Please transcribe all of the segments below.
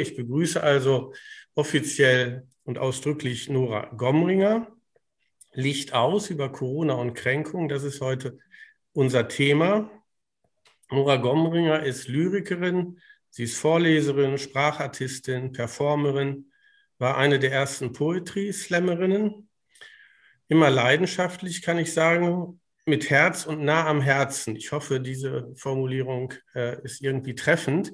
Ich begrüße also offiziell und ausdrücklich Nora Gomringer. Licht aus über Corona und Kränkung, das ist heute unser Thema. Nora Gomringer ist Lyrikerin, sie ist Vorleserin, Sprachartistin, Performerin, war eine der ersten Poetry-Slammerinnen. Immer leidenschaftlich, kann ich sagen, mit Herz und nah am Herzen. Ich hoffe, diese Formulierung äh, ist irgendwie treffend.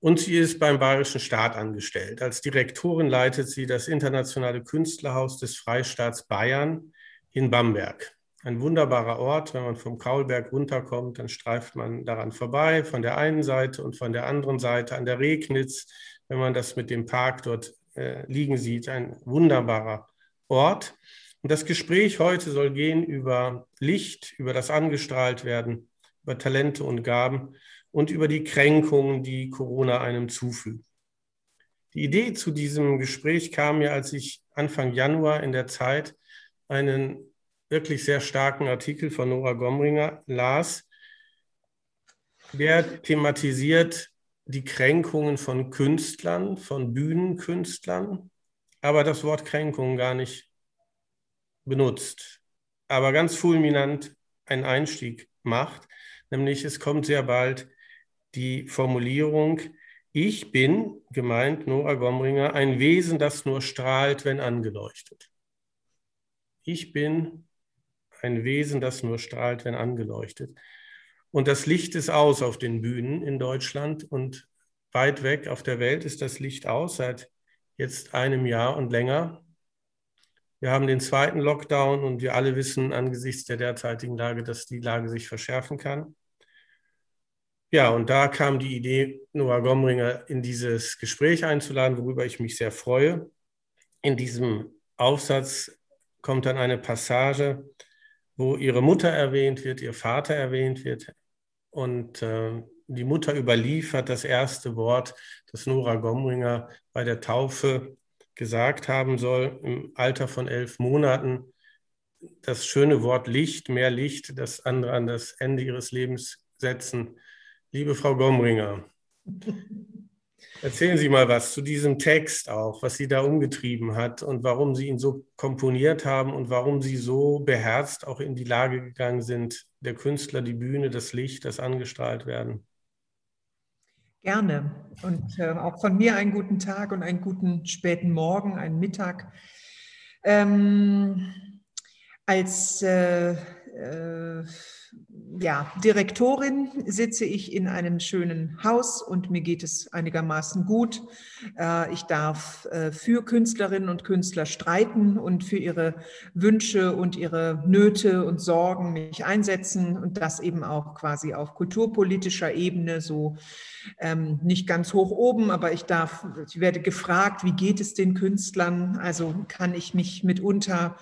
Und sie ist beim Bayerischen Staat angestellt. Als Direktorin leitet sie das internationale Künstlerhaus des Freistaats Bayern in Bamberg. Ein wunderbarer Ort. Wenn man vom Kaulberg runterkommt, dann streift man daran vorbei, von der einen Seite und von der anderen Seite an der Regnitz. Wenn man das mit dem Park dort äh, liegen sieht, ein wunderbarer Ort. Und das Gespräch heute soll gehen über Licht, über das angestrahlt werden, über Talente und Gaben und über die Kränkungen, die Corona einem zufügt. Die Idee zu diesem Gespräch kam mir, als ich Anfang Januar in der Zeit einen wirklich sehr starken Artikel von Nora Gomringer las, der thematisiert die Kränkungen von Künstlern, von Bühnenkünstlern, aber das Wort Kränkung gar nicht benutzt, aber ganz fulminant einen Einstieg macht, nämlich es kommt sehr bald die Formulierung, ich bin, gemeint Nora Gomringer, ein Wesen, das nur strahlt, wenn angeleuchtet. Ich bin ein Wesen, das nur strahlt, wenn angeleuchtet. Und das Licht ist aus auf den Bühnen in Deutschland und weit weg auf der Welt ist das Licht aus seit jetzt einem Jahr und länger. Wir haben den zweiten Lockdown und wir alle wissen angesichts der derzeitigen Lage, dass die Lage sich verschärfen kann. Ja, und da kam die Idee, Noah Gomringer in dieses Gespräch einzuladen, worüber ich mich sehr freue. In diesem Aufsatz kommt dann eine Passage, wo ihre Mutter erwähnt wird, ihr Vater erwähnt wird. Und äh, die Mutter überliefert das erste Wort, das Nora Gomringer bei der Taufe gesagt haben soll, im Alter von elf Monaten. Das schöne Wort Licht, mehr Licht, das andere an das Ende ihres Lebens setzen Liebe Frau Gomringer, erzählen Sie mal was zu diesem Text auch, was Sie da umgetrieben hat und warum Sie ihn so komponiert haben und warum Sie so beherzt auch in die Lage gegangen sind, der Künstler, die Bühne, das Licht, das angestrahlt werden. Gerne. Und äh, auch von mir einen guten Tag und einen guten späten Morgen, einen Mittag. Ähm, als äh, äh, ja, Direktorin sitze ich in einem schönen Haus und mir geht es einigermaßen gut. Äh, ich darf äh, für Künstlerinnen und Künstler streiten und für ihre Wünsche und ihre Nöte und Sorgen mich einsetzen und das eben auch quasi auf kulturpolitischer Ebene, so ähm, nicht ganz hoch oben, aber ich darf, ich werde gefragt, wie geht es den Künstlern? Also kann ich mich mitunter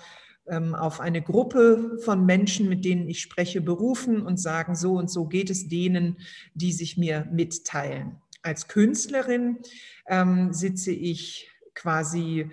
auf eine Gruppe von Menschen, mit denen ich spreche, berufen und sagen, so und so geht es denen, die sich mir mitteilen. Als Künstlerin ähm, sitze ich quasi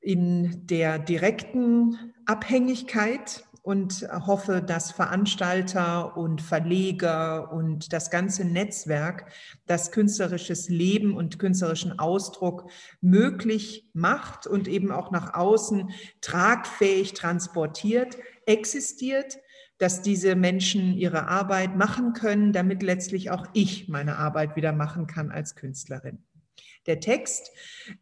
in der direkten Abhängigkeit und hoffe, dass Veranstalter und Verleger und das ganze Netzwerk das künstlerisches Leben und künstlerischen Ausdruck möglich macht und eben auch nach außen tragfähig transportiert, existiert, dass diese Menschen ihre Arbeit machen können, damit letztlich auch ich meine Arbeit wieder machen kann als Künstlerin. Der Text,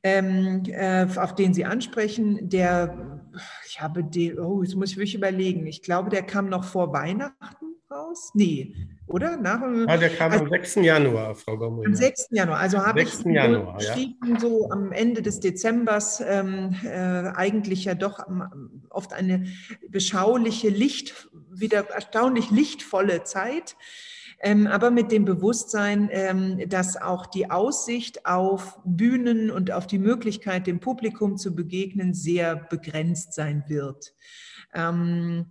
ähm, äh, auf den Sie ansprechen, der, ich habe den, oh, jetzt muss ich wirklich überlegen, ich glaube, der kam noch vor Weihnachten raus? Nee, oder? Nach, ja, der kam also, am 6. Januar, Frau Gommer. Am 6. Januar, also habe ich Januar, geschrieben, ja. so am Ende des Dezembers, ähm, äh, eigentlich ja doch ähm, oft eine beschauliche, Licht, wieder erstaunlich lichtvolle Zeit aber mit dem Bewusstsein, ähm, dass auch die Aussicht auf Bühnen und auf die Möglichkeit, dem Publikum zu begegnen, sehr begrenzt sein wird. Ähm,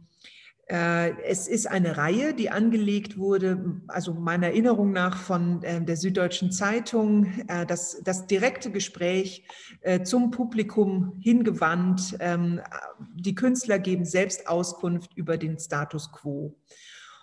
äh, es ist eine Reihe, die angelegt wurde, also meiner Erinnerung nach von äh, der Süddeutschen Zeitung, äh, das, das direkte Gespräch zum Publikum hingewandt. Ähm, die Künstler geben selbst Auskunft über den Status quo.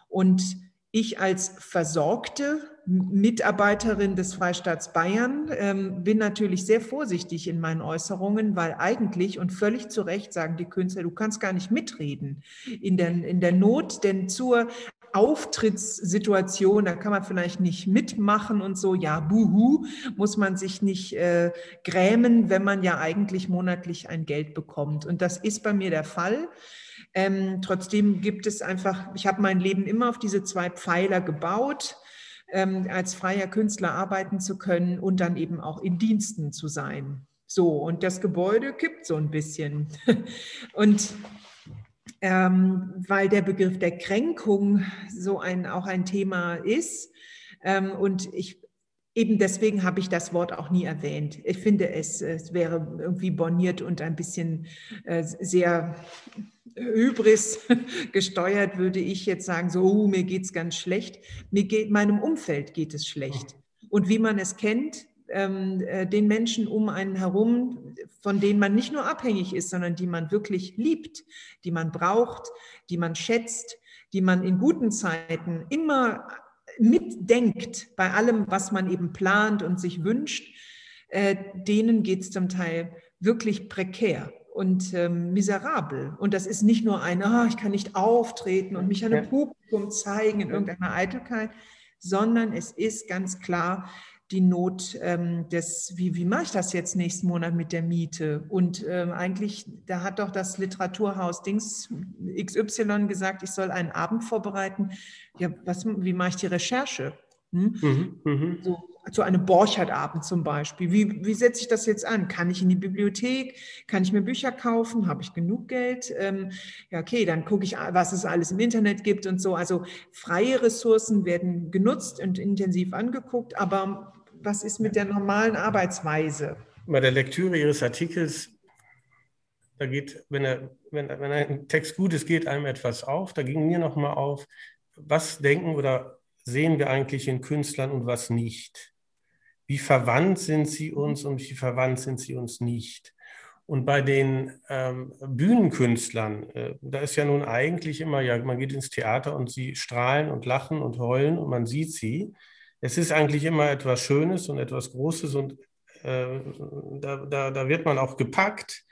Und ich als versorgte Mitarbeiterin des Freistaats Bayern, ähm, bin natürlich sehr vorsichtig in meinen Äußerungen, weil eigentlich und völlig zu Recht sagen die Künstler, du kannst gar nicht mitreden in der, in der Not, denn zur Auftrittssituation, da kann man vielleicht nicht mitmachen und so, ja, buhu, muss man sich nicht äh, grämen, wenn man ja eigentlich monatlich ein Geld bekommt. Und das ist bei mir der Fall. Ähm, trotzdem gibt es einfach, ich habe mein Leben immer auf diese zwei Pfeiler gebaut, ähm, als freier Künstler arbeiten zu können und dann eben auch in Diensten zu sein. So, und das Gebäude kippt so ein bisschen. und ähm, weil der Begriff der Kränkung so ein, auch ein Thema ist. Ähm, und ich eben deswegen habe ich das Wort auch nie erwähnt. Ich finde, es, es wäre irgendwie borniert und ein bisschen äh, sehr Hybris gesteuert, würde ich jetzt sagen, so, oh, mir geht es ganz schlecht. Mir geht, meinem Umfeld geht es schlecht. Und wie man es kennt, ähm, äh, den Menschen um einen herum, von denen man nicht nur abhängig ist, sondern die man wirklich liebt, die man braucht, die man schätzt, die man in guten Zeiten immer mitdenkt bei allem, was man eben plant und sich wünscht, äh, denen geht es zum Teil wirklich prekär und ähm, miserabel. Und das ist nicht nur ein, oh, ich kann nicht auftreten und mich einem Publikum zeigen in irgendeiner Eitelkeit, sondern es ist ganz klar die Not ähm, des, wie, wie mache ich das jetzt nächsten Monat mit der Miete? Und ähm, eigentlich, da hat doch das Literaturhaus Dings XY gesagt, ich soll einen Abend vorbereiten. Ja, was, wie mache ich die Recherche? Hm? Mhm, mhm. so, zu einem Borchardt-Abend zum Beispiel. Wie, wie setze ich das jetzt an? Kann ich in die Bibliothek? Kann ich mir Bücher kaufen? Habe ich genug Geld? Ähm, ja, okay, dann gucke ich, was es alles im Internet gibt und so. Also freie Ressourcen werden genutzt und intensiv angeguckt, aber was ist mit der normalen Arbeitsweise? Bei der Lektüre Ihres Artikels, da geht, wenn, er, wenn, wenn ein Text gut ist, geht einem etwas auf. Da ging mir nochmal auf, was denken oder sehen wir eigentlich in Künstlern und was nicht? Wie verwandt sind sie uns und wie verwandt sind sie uns nicht? Und bei den ähm, Bühnenkünstlern, äh, da ist ja nun eigentlich immer, ja, man geht ins Theater und sie strahlen und lachen und heulen und man sieht sie es ist eigentlich immer etwas Schönes und etwas Großes und äh, da, da, da wird man auch gepackt.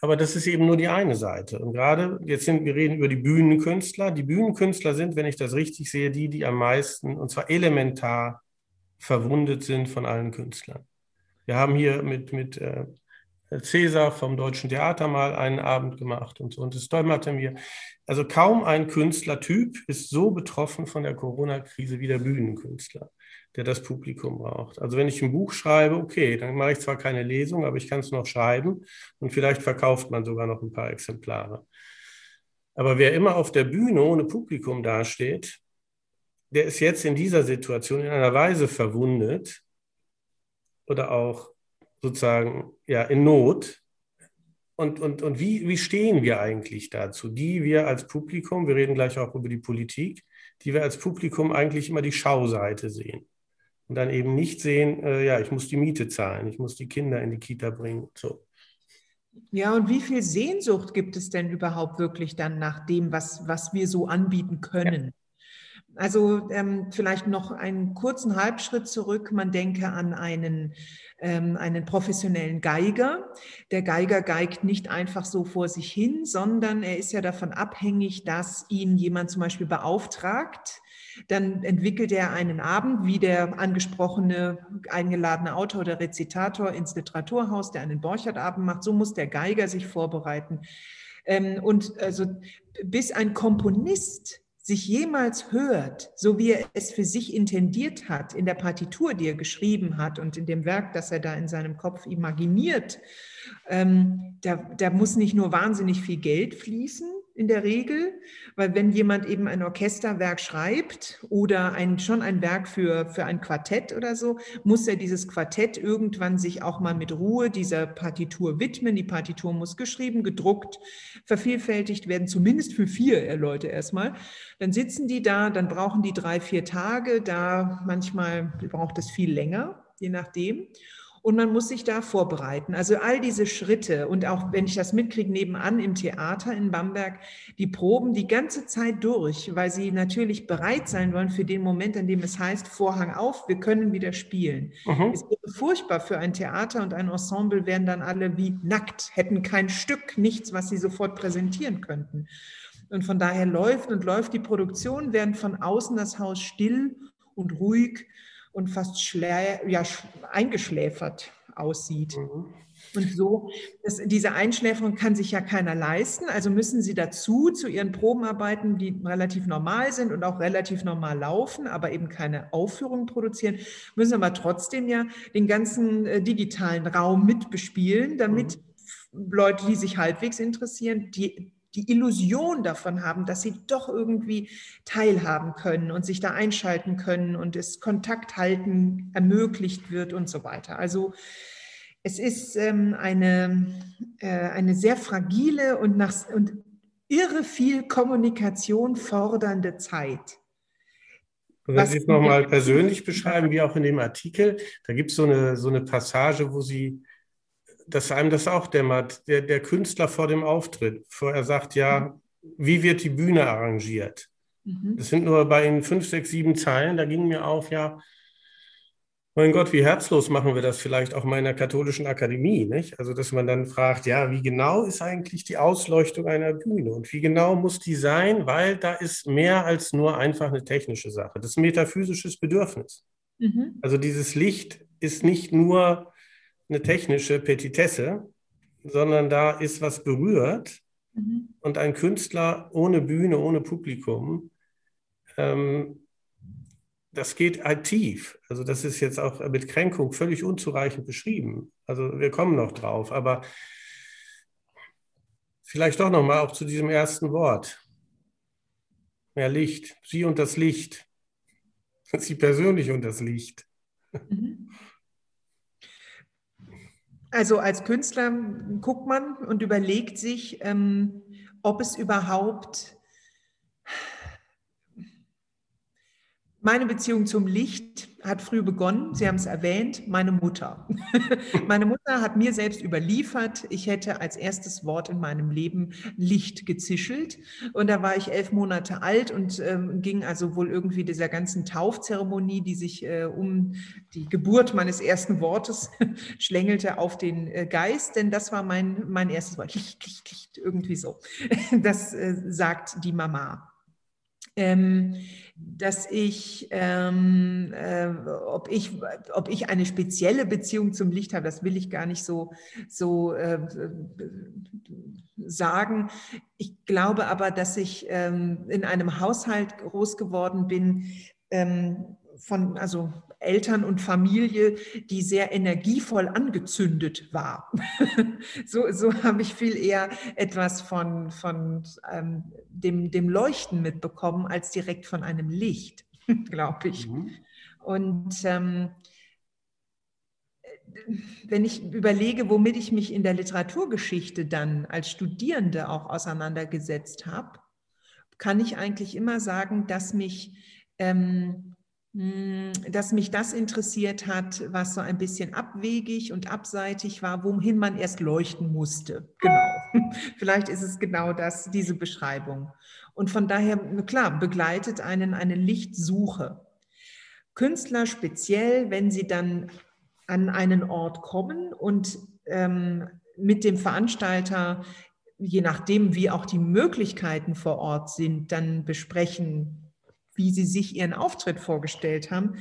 Aber das ist eben nur die eine Seite. Und gerade jetzt sind wir reden über die Bühnenkünstler. Die Bühnenkünstler sind, wenn ich das richtig sehe, die, die am meisten, und zwar elementar verwundet sind von allen Künstlern. Wir haben hier mit, mit äh, Cäsar vom Deutschen Theater mal einen Abend gemacht und so. Und das dämmerte mir. Also kaum ein Künstlertyp ist so betroffen von der Corona-Krise wie der Bühnenkünstler, der das Publikum braucht. Also wenn ich ein Buch schreibe, okay, dann mache ich zwar keine Lesung, aber ich kann es noch schreiben und vielleicht verkauft man sogar noch ein paar Exemplare. Aber wer immer auf der Bühne ohne Publikum dasteht, der ist jetzt in dieser Situation in einer Weise verwundet oder auch sozusagen ja, in Not. Und, und, und wie, wie stehen wir eigentlich dazu? Die wir als Publikum, wir reden gleich auch über die Politik, die wir als Publikum eigentlich immer die Schauseite sehen. Und dann eben nicht sehen, äh, ja, ich muss die Miete zahlen, ich muss die Kinder in die Kita bringen. So. Ja, und wie viel Sehnsucht gibt es denn überhaupt wirklich dann nach dem, was, was wir so anbieten können? Ja. Also ähm, vielleicht noch einen kurzen Halbschritt zurück. Man denke an einen ähm, einen professionellen Geiger. Der Geiger geigt nicht einfach so vor sich hin, sondern er ist ja davon abhängig, dass ihn jemand zum Beispiel beauftragt. Dann entwickelt er einen Abend, wie der angesprochene eingeladene Autor oder Rezitator ins Literaturhaus, der einen Borchardt-Abend macht. So muss der Geiger sich vorbereiten. Ähm, und also bis ein Komponist sich jemals hört, so wie er es für sich intendiert hat, in der Partitur, die er geschrieben hat und in dem Werk, das er da in seinem Kopf imaginiert, ähm, da, da muss nicht nur wahnsinnig viel Geld fließen, in der Regel, weil wenn jemand eben ein Orchesterwerk schreibt oder ein, schon ein Werk für, für ein Quartett oder so, muss er dieses Quartett irgendwann sich auch mal mit Ruhe dieser Partitur widmen. Die Partitur muss geschrieben, gedruckt, vervielfältigt werden, zumindest für vier Leute erstmal. Dann sitzen die da, dann brauchen die drei, vier Tage, da manchmal braucht es viel länger, je nachdem. Und man muss sich da vorbereiten. Also all diese Schritte und auch wenn ich das mitkriege nebenan im Theater in Bamberg, die proben die ganze Zeit durch, weil sie natürlich bereit sein wollen für den Moment, in dem es heißt, Vorhang auf, wir können wieder spielen. Mhm. Es wäre furchtbar für ein Theater und ein Ensemble, wären dann alle wie nackt, hätten kein Stück, nichts, was sie sofort präsentieren könnten. Und von daher läuft und läuft die Produktion, während von außen das Haus still und ruhig und fast ja, eingeschläfert aussieht. Mhm. Und so, das, diese Einschläferung kann sich ja keiner leisten. Also müssen sie dazu zu ihren Probenarbeiten, die relativ normal sind und auch relativ normal laufen, aber eben keine Aufführungen produzieren, müssen aber trotzdem ja den ganzen äh, digitalen Raum mitbespielen, damit mhm. Leute, die sich halbwegs interessieren, die die Illusion davon haben, dass sie doch irgendwie teilhaben können und sich da einschalten können und es Kontakt halten ermöglicht wird und so weiter. Also es ist ähm, eine, äh, eine sehr fragile und, nach, und irre viel Kommunikation fordernde Zeit. wenn Sie es nochmal persönlich beschreiben, wie auch in dem Artikel, da gibt so es eine, so eine Passage, wo Sie dass einem das auch dämmert, der, der Künstler vor dem Auftritt, bevor er sagt, ja, wie wird die Bühne arrangiert? Mhm. Das sind nur bei Ihnen fünf, sechs, sieben Zeilen, da ging mir auf, ja, mein Gott, wie herzlos machen wir das vielleicht auch mal in der katholischen Akademie, nicht? Also, dass man dann fragt, ja, wie genau ist eigentlich die Ausleuchtung einer Bühne und wie genau muss die sein, weil da ist mehr als nur einfach eine technische Sache. Das ist ein metaphysisches Bedürfnis. Mhm. Also dieses Licht ist nicht nur eine technische Petitesse, sondern da ist was berührt. Mhm. Und ein Künstler ohne Bühne, ohne Publikum, ähm, das geht halt tief. Also das ist jetzt auch mit Kränkung völlig unzureichend beschrieben. Also wir kommen noch drauf, aber vielleicht doch nochmal auch zu diesem ersten Wort. Mehr Licht. Sie und das Licht. Sie persönlich und das Licht. Mhm. Also als Künstler guckt man und überlegt sich, ähm, ob es überhaupt meine Beziehung zum Licht hat früh begonnen. Sie haben es erwähnt, meine Mutter. meine Mutter hat mir selbst überliefert, ich hätte als erstes Wort in meinem Leben Licht gezischelt. Und da war ich elf Monate alt und ähm, ging also wohl irgendwie dieser ganzen Taufzeremonie, die sich äh, um die Geburt meines ersten Wortes schlängelte, auf den äh, Geist. Denn das war mein, mein erstes Wort. Licht, Licht, Licht, irgendwie so. das äh, sagt die Mama. Ähm, dass ich, ähm, äh, ob ich, ob ich eine spezielle Beziehung zum Licht habe, das will ich gar nicht so, so äh, sagen. Ich glaube aber, dass ich ähm, in einem Haushalt groß geworden bin, ähm, von, also Eltern und Familie, die sehr energievoll angezündet war. so, so habe ich viel eher etwas von, von ähm, dem, dem Leuchten mitbekommen, als direkt von einem Licht, glaube ich. Mhm. Und ähm, wenn ich überlege, womit ich mich in der Literaturgeschichte dann als Studierende auch auseinandergesetzt habe, kann ich eigentlich immer sagen, dass mich ähm, hm, dass mich das interessiert hat, was so ein bisschen abwegig und abseitig war, wohin man erst leuchten musste. Genau. Vielleicht ist es genau das, diese Beschreibung. Und von daher, klar, begleitet einen eine Lichtsuche. Künstler speziell, wenn sie dann an einen Ort kommen und ähm, mit dem Veranstalter, je nachdem, wie auch die Möglichkeiten vor Ort sind, dann besprechen, wie sie sich ihren Auftritt vorgestellt haben,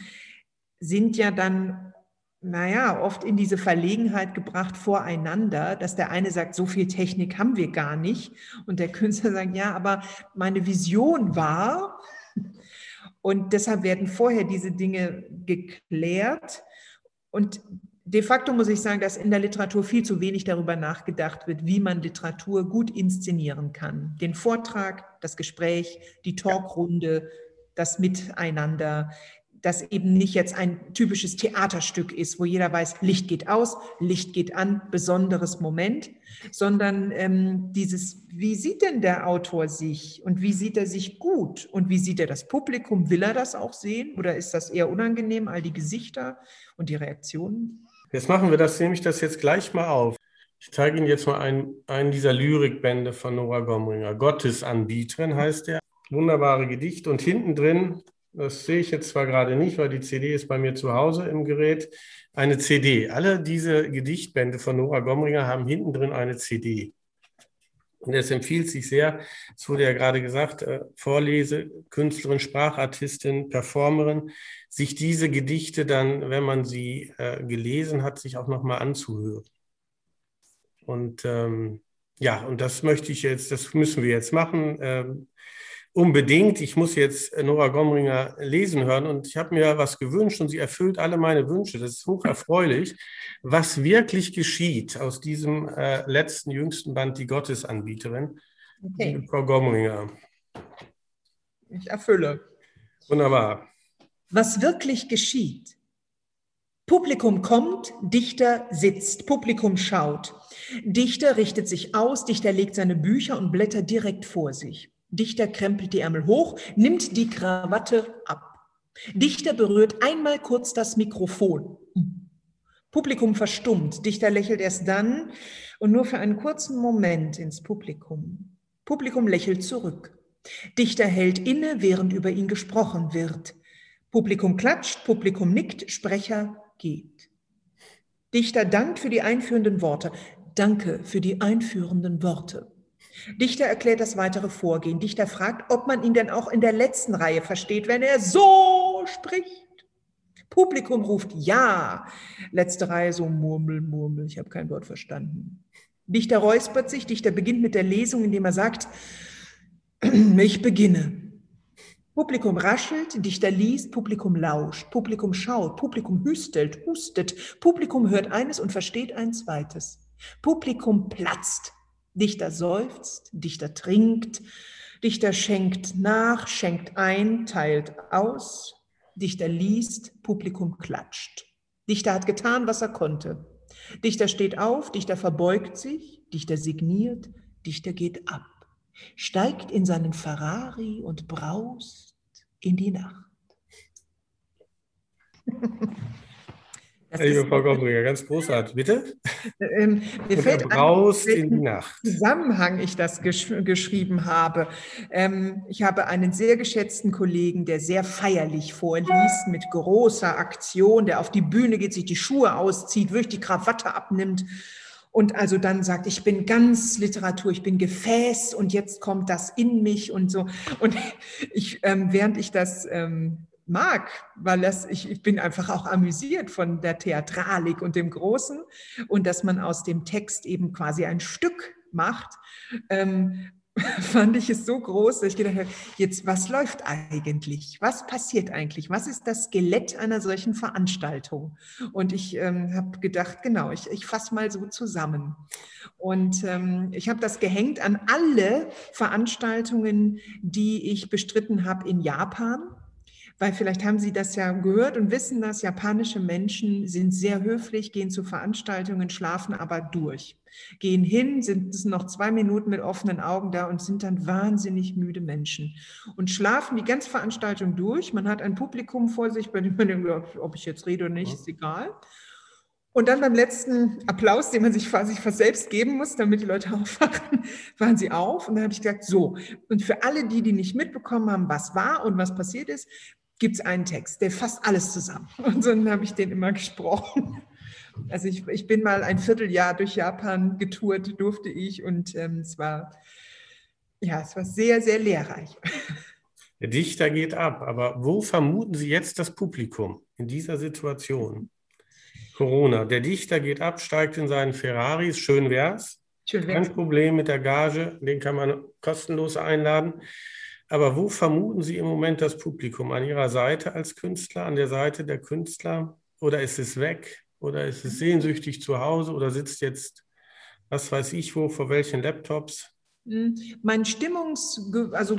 sind ja dann, naja, oft in diese Verlegenheit gebracht voreinander, dass der eine sagt, so viel Technik haben wir gar nicht. Und der Künstler sagt, ja, aber meine Vision war, und deshalb werden vorher diese Dinge geklärt. Und de facto muss ich sagen, dass in der Literatur viel zu wenig darüber nachgedacht wird, wie man Literatur gut inszenieren kann. Den Vortrag, das Gespräch, die Talkrunde, das Miteinander, das eben nicht jetzt ein typisches Theaterstück ist, wo jeder weiß, Licht geht aus, Licht geht an, besonderes Moment, sondern ähm, dieses, wie sieht denn der Autor sich und wie sieht er sich gut und wie sieht er das Publikum? Will er das auch sehen oder ist das eher unangenehm, all die Gesichter und die Reaktionen? Jetzt machen wir das, nehme ich das jetzt gleich mal auf. Ich zeige Ihnen jetzt mal einen, einen dieser Lyrikbände von Nora Gomringer. Gottesanbieterin heißt der. Wunderbare Gedicht. Und hinten drin, das sehe ich jetzt zwar gerade nicht, weil die CD ist bei mir zu Hause im Gerät, eine CD. Alle diese Gedichtbände von Nora Gomringer haben hinten drin eine CD. Und es empfiehlt sich sehr, es wurde ja gerade gesagt, äh, Vorlese, Künstlerin, Sprachartistin, Performerin, sich diese Gedichte dann, wenn man sie äh, gelesen hat, sich auch nochmal anzuhören. Und ähm, ja, und das möchte ich jetzt, das müssen wir jetzt machen. Ähm, unbedingt. Ich muss jetzt Nora Gomringer lesen hören und ich habe mir was gewünscht und sie erfüllt alle meine Wünsche. Das ist hoch erfreulich. Was wirklich geschieht aus diesem äh, letzten, jüngsten Band, die Gottesanbieterin, okay. Frau Gomringer. Ich erfülle. Wunderbar. Was wirklich geschieht. Publikum kommt, Dichter sitzt, Publikum schaut. Dichter richtet sich aus, Dichter legt seine Bücher und Blätter direkt vor sich. Dichter krempelt die Ärmel hoch, nimmt die Krawatte ab. Dichter berührt einmal kurz das Mikrofon. Publikum verstummt. Dichter lächelt erst dann und nur für einen kurzen Moment ins Publikum. Publikum lächelt zurück. Dichter hält inne, während über ihn gesprochen wird. Publikum klatscht, Publikum nickt, Sprecher geht. Dichter dankt für die einführenden Worte. Danke für die einführenden Worte. Dichter erklärt das weitere Vorgehen. Dichter fragt, ob man ihn denn auch in der letzten Reihe versteht, wenn er so spricht. Publikum ruft Ja. Letzte Reihe so Murmel, Murmel. Ich habe kein Wort verstanden. Dichter räuspert sich. Dichter beginnt mit der Lesung, indem er sagt, ich beginne. Publikum raschelt, Dichter liest, Publikum lauscht, Publikum schaut, Publikum hüstelt, hustet, Publikum hört eines und versteht ein zweites. Publikum platzt, Dichter seufzt, Dichter trinkt, Dichter schenkt nach, schenkt ein, teilt aus, Dichter liest, Publikum klatscht. Dichter hat getan, was er konnte. Dichter steht auf, Dichter verbeugt sich, Dichter signiert, Dichter geht ab, steigt in seinen Ferrari und braust in die Nacht. Das Liebe Frau Gombringer, ganz großartig. Bitte? Ähm, mir fällt raus in die Nacht. Zusammenhang ich das gesch geschrieben habe. Ähm, ich habe einen sehr geschätzten Kollegen, der sehr feierlich vorliest, mit großer Aktion, der auf die Bühne geht, sich die Schuhe auszieht, wirklich die Krawatte abnimmt und also dann sagt, ich bin ganz Literatur, ich bin Gefäß und jetzt kommt das in mich und so. Und ich, ähm, während ich das ähm, mag, weil das, ich, ich bin einfach auch amüsiert von der Theatralik und dem Großen und dass man aus dem Text eben quasi ein Stück macht, ähm, fand ich es so groß, dass ich gedacht habe, jetzt, was läuft eigentlich? Was passiert eigentlich? Was ist das Skelett einer solchen Veranstaltung? Und ich ähm, habe gedacht, genau, ich, ich fasse mal so zusammen. Und ähm, ich habe das gehängt an alle Veranstaltungen, die ich bestritten habe in Japan weil vielleicht haben Sie das ja gehört und wissen dass japanische Menschen sind sehr höflich, gehen zu Veranstaltungen, schlafen aber durch, gehen hin, sind noch zwei Minuten mit offenen Augen da und sind dann wahnsinnig müde Menschen und schlafen die ganze Veranstaltung durch. Man hat ein Publikum vor sich, bei dem man denkt, ob ich jetzt rede oder nicht, ist egal. Und dann beim letzten Applaus, den man sich quasi selbst geben muss, damit die Leute aufwachen, waren sie auf. Und dann habe ich gesagt, so, und für alle die, die nicht mitbekommen haben, was war und was passiert ist, gibt es einen Text, der fasst alles zusammen. Und so habe ich den immer gesprochen. Also ich, ich bin mal ein Vierteljahr durch Japan getourt, durfte ich. Und ähm, es war, ja, es war sehr, sehr lehrreich. Der Dichter geht ab, aber wo vermuten Sie jetzt das Publikum in dieser Situation? Corona. Der Dichter geht ab, steigt in seinen Ferraris, schön wär's. Schön wär's. Kein Problem mit der Gage, den kann man kostenlos einladen. Aber wo vermuten Sie im Moment das Publikum? An Ihrer Seite als Künstler, an der Seite der Künstler? Oder ist es weg? Oder ist es sehnsüchtig zu Hause? Oder sitzt jetzt, was weiß ich wo, vor welchen Laptops? Mein Stimmungsgefühl, also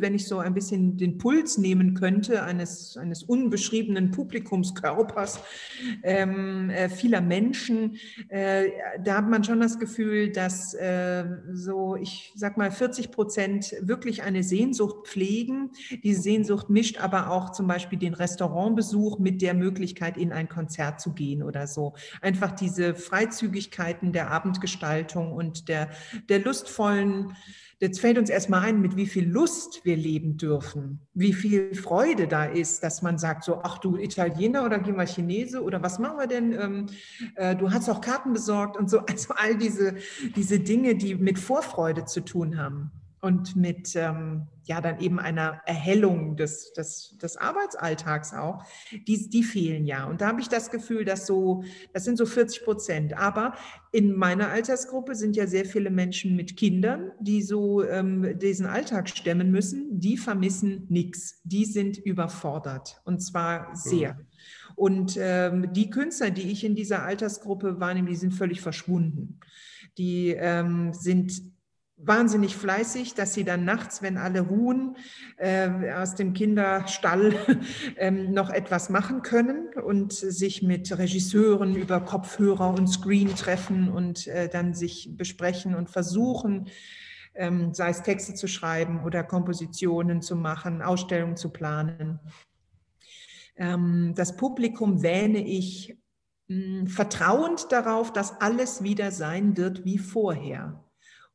wenn ich so ein bisschen den Puls nehmen könnte eines, eines unbeschriebenen Publikumskörpers ähm, äh, vieler Menschen, äh, da hat man schon das Gefühl, dass äh, so, ich sag mal, 40 Prozent wirklich eine Sehnsucht pflegen. Diese Sehnsucht mischt aber auch zum Beispiel den Restaurantbesuch mit der Möglichkeit, in ein Konzert zu gehen oder so. Einfach diese Freizügigkeiten der Abendgestaltung und der, der Lust lustvollen, jetzt fällt uns erstmal ein, mit wie viel Lust wir leben dürfen, wie viel Freude da ist, dass man sagt, so, ach du Italiener oder gehen wir Chinese oder was machen wir denn? Ähm, äh, du hast auch Karten besorgt und so. Also all diese, diese Dinge, die mit Vorfreude zu tun haben und mit ähm, ja dann eben einer Erhellung des, des, des Arbeitsalltags auch, die, die fehlen ja. Und da habe ich das Gefühl, dass so, das sind so 40 Prozent. Aber in meiner Altersgruppe sind ja sehr viele Menschen mit Kindern, die so ähm, diesen Alltag stemmen müssen. Die vermissen nichts. Die sind überfordert und zwar sehr. Mhm. Und ähm, die Künstler, die ich in dieser Altersgruppe wahrnehme, die sind völlig verschwunden. Die ähm, sind wahnsinnig fleißig, dass sie dann nachts, wenn alle ruhen, äh, aus dem Kinderstall ähm, noch etwas machen können und sich mit Regisseuren über Kopfhörer und Screen treffen und äh, dann sich besprechen und versuchen, ähm, sei es Texte zu schreiben oder Kompositionen zu machen, Ausstellungen zu planen. Ähm, das Publikum wähne ich mh, vertrauend darauf, dass alles wieder sein wird wie vorher.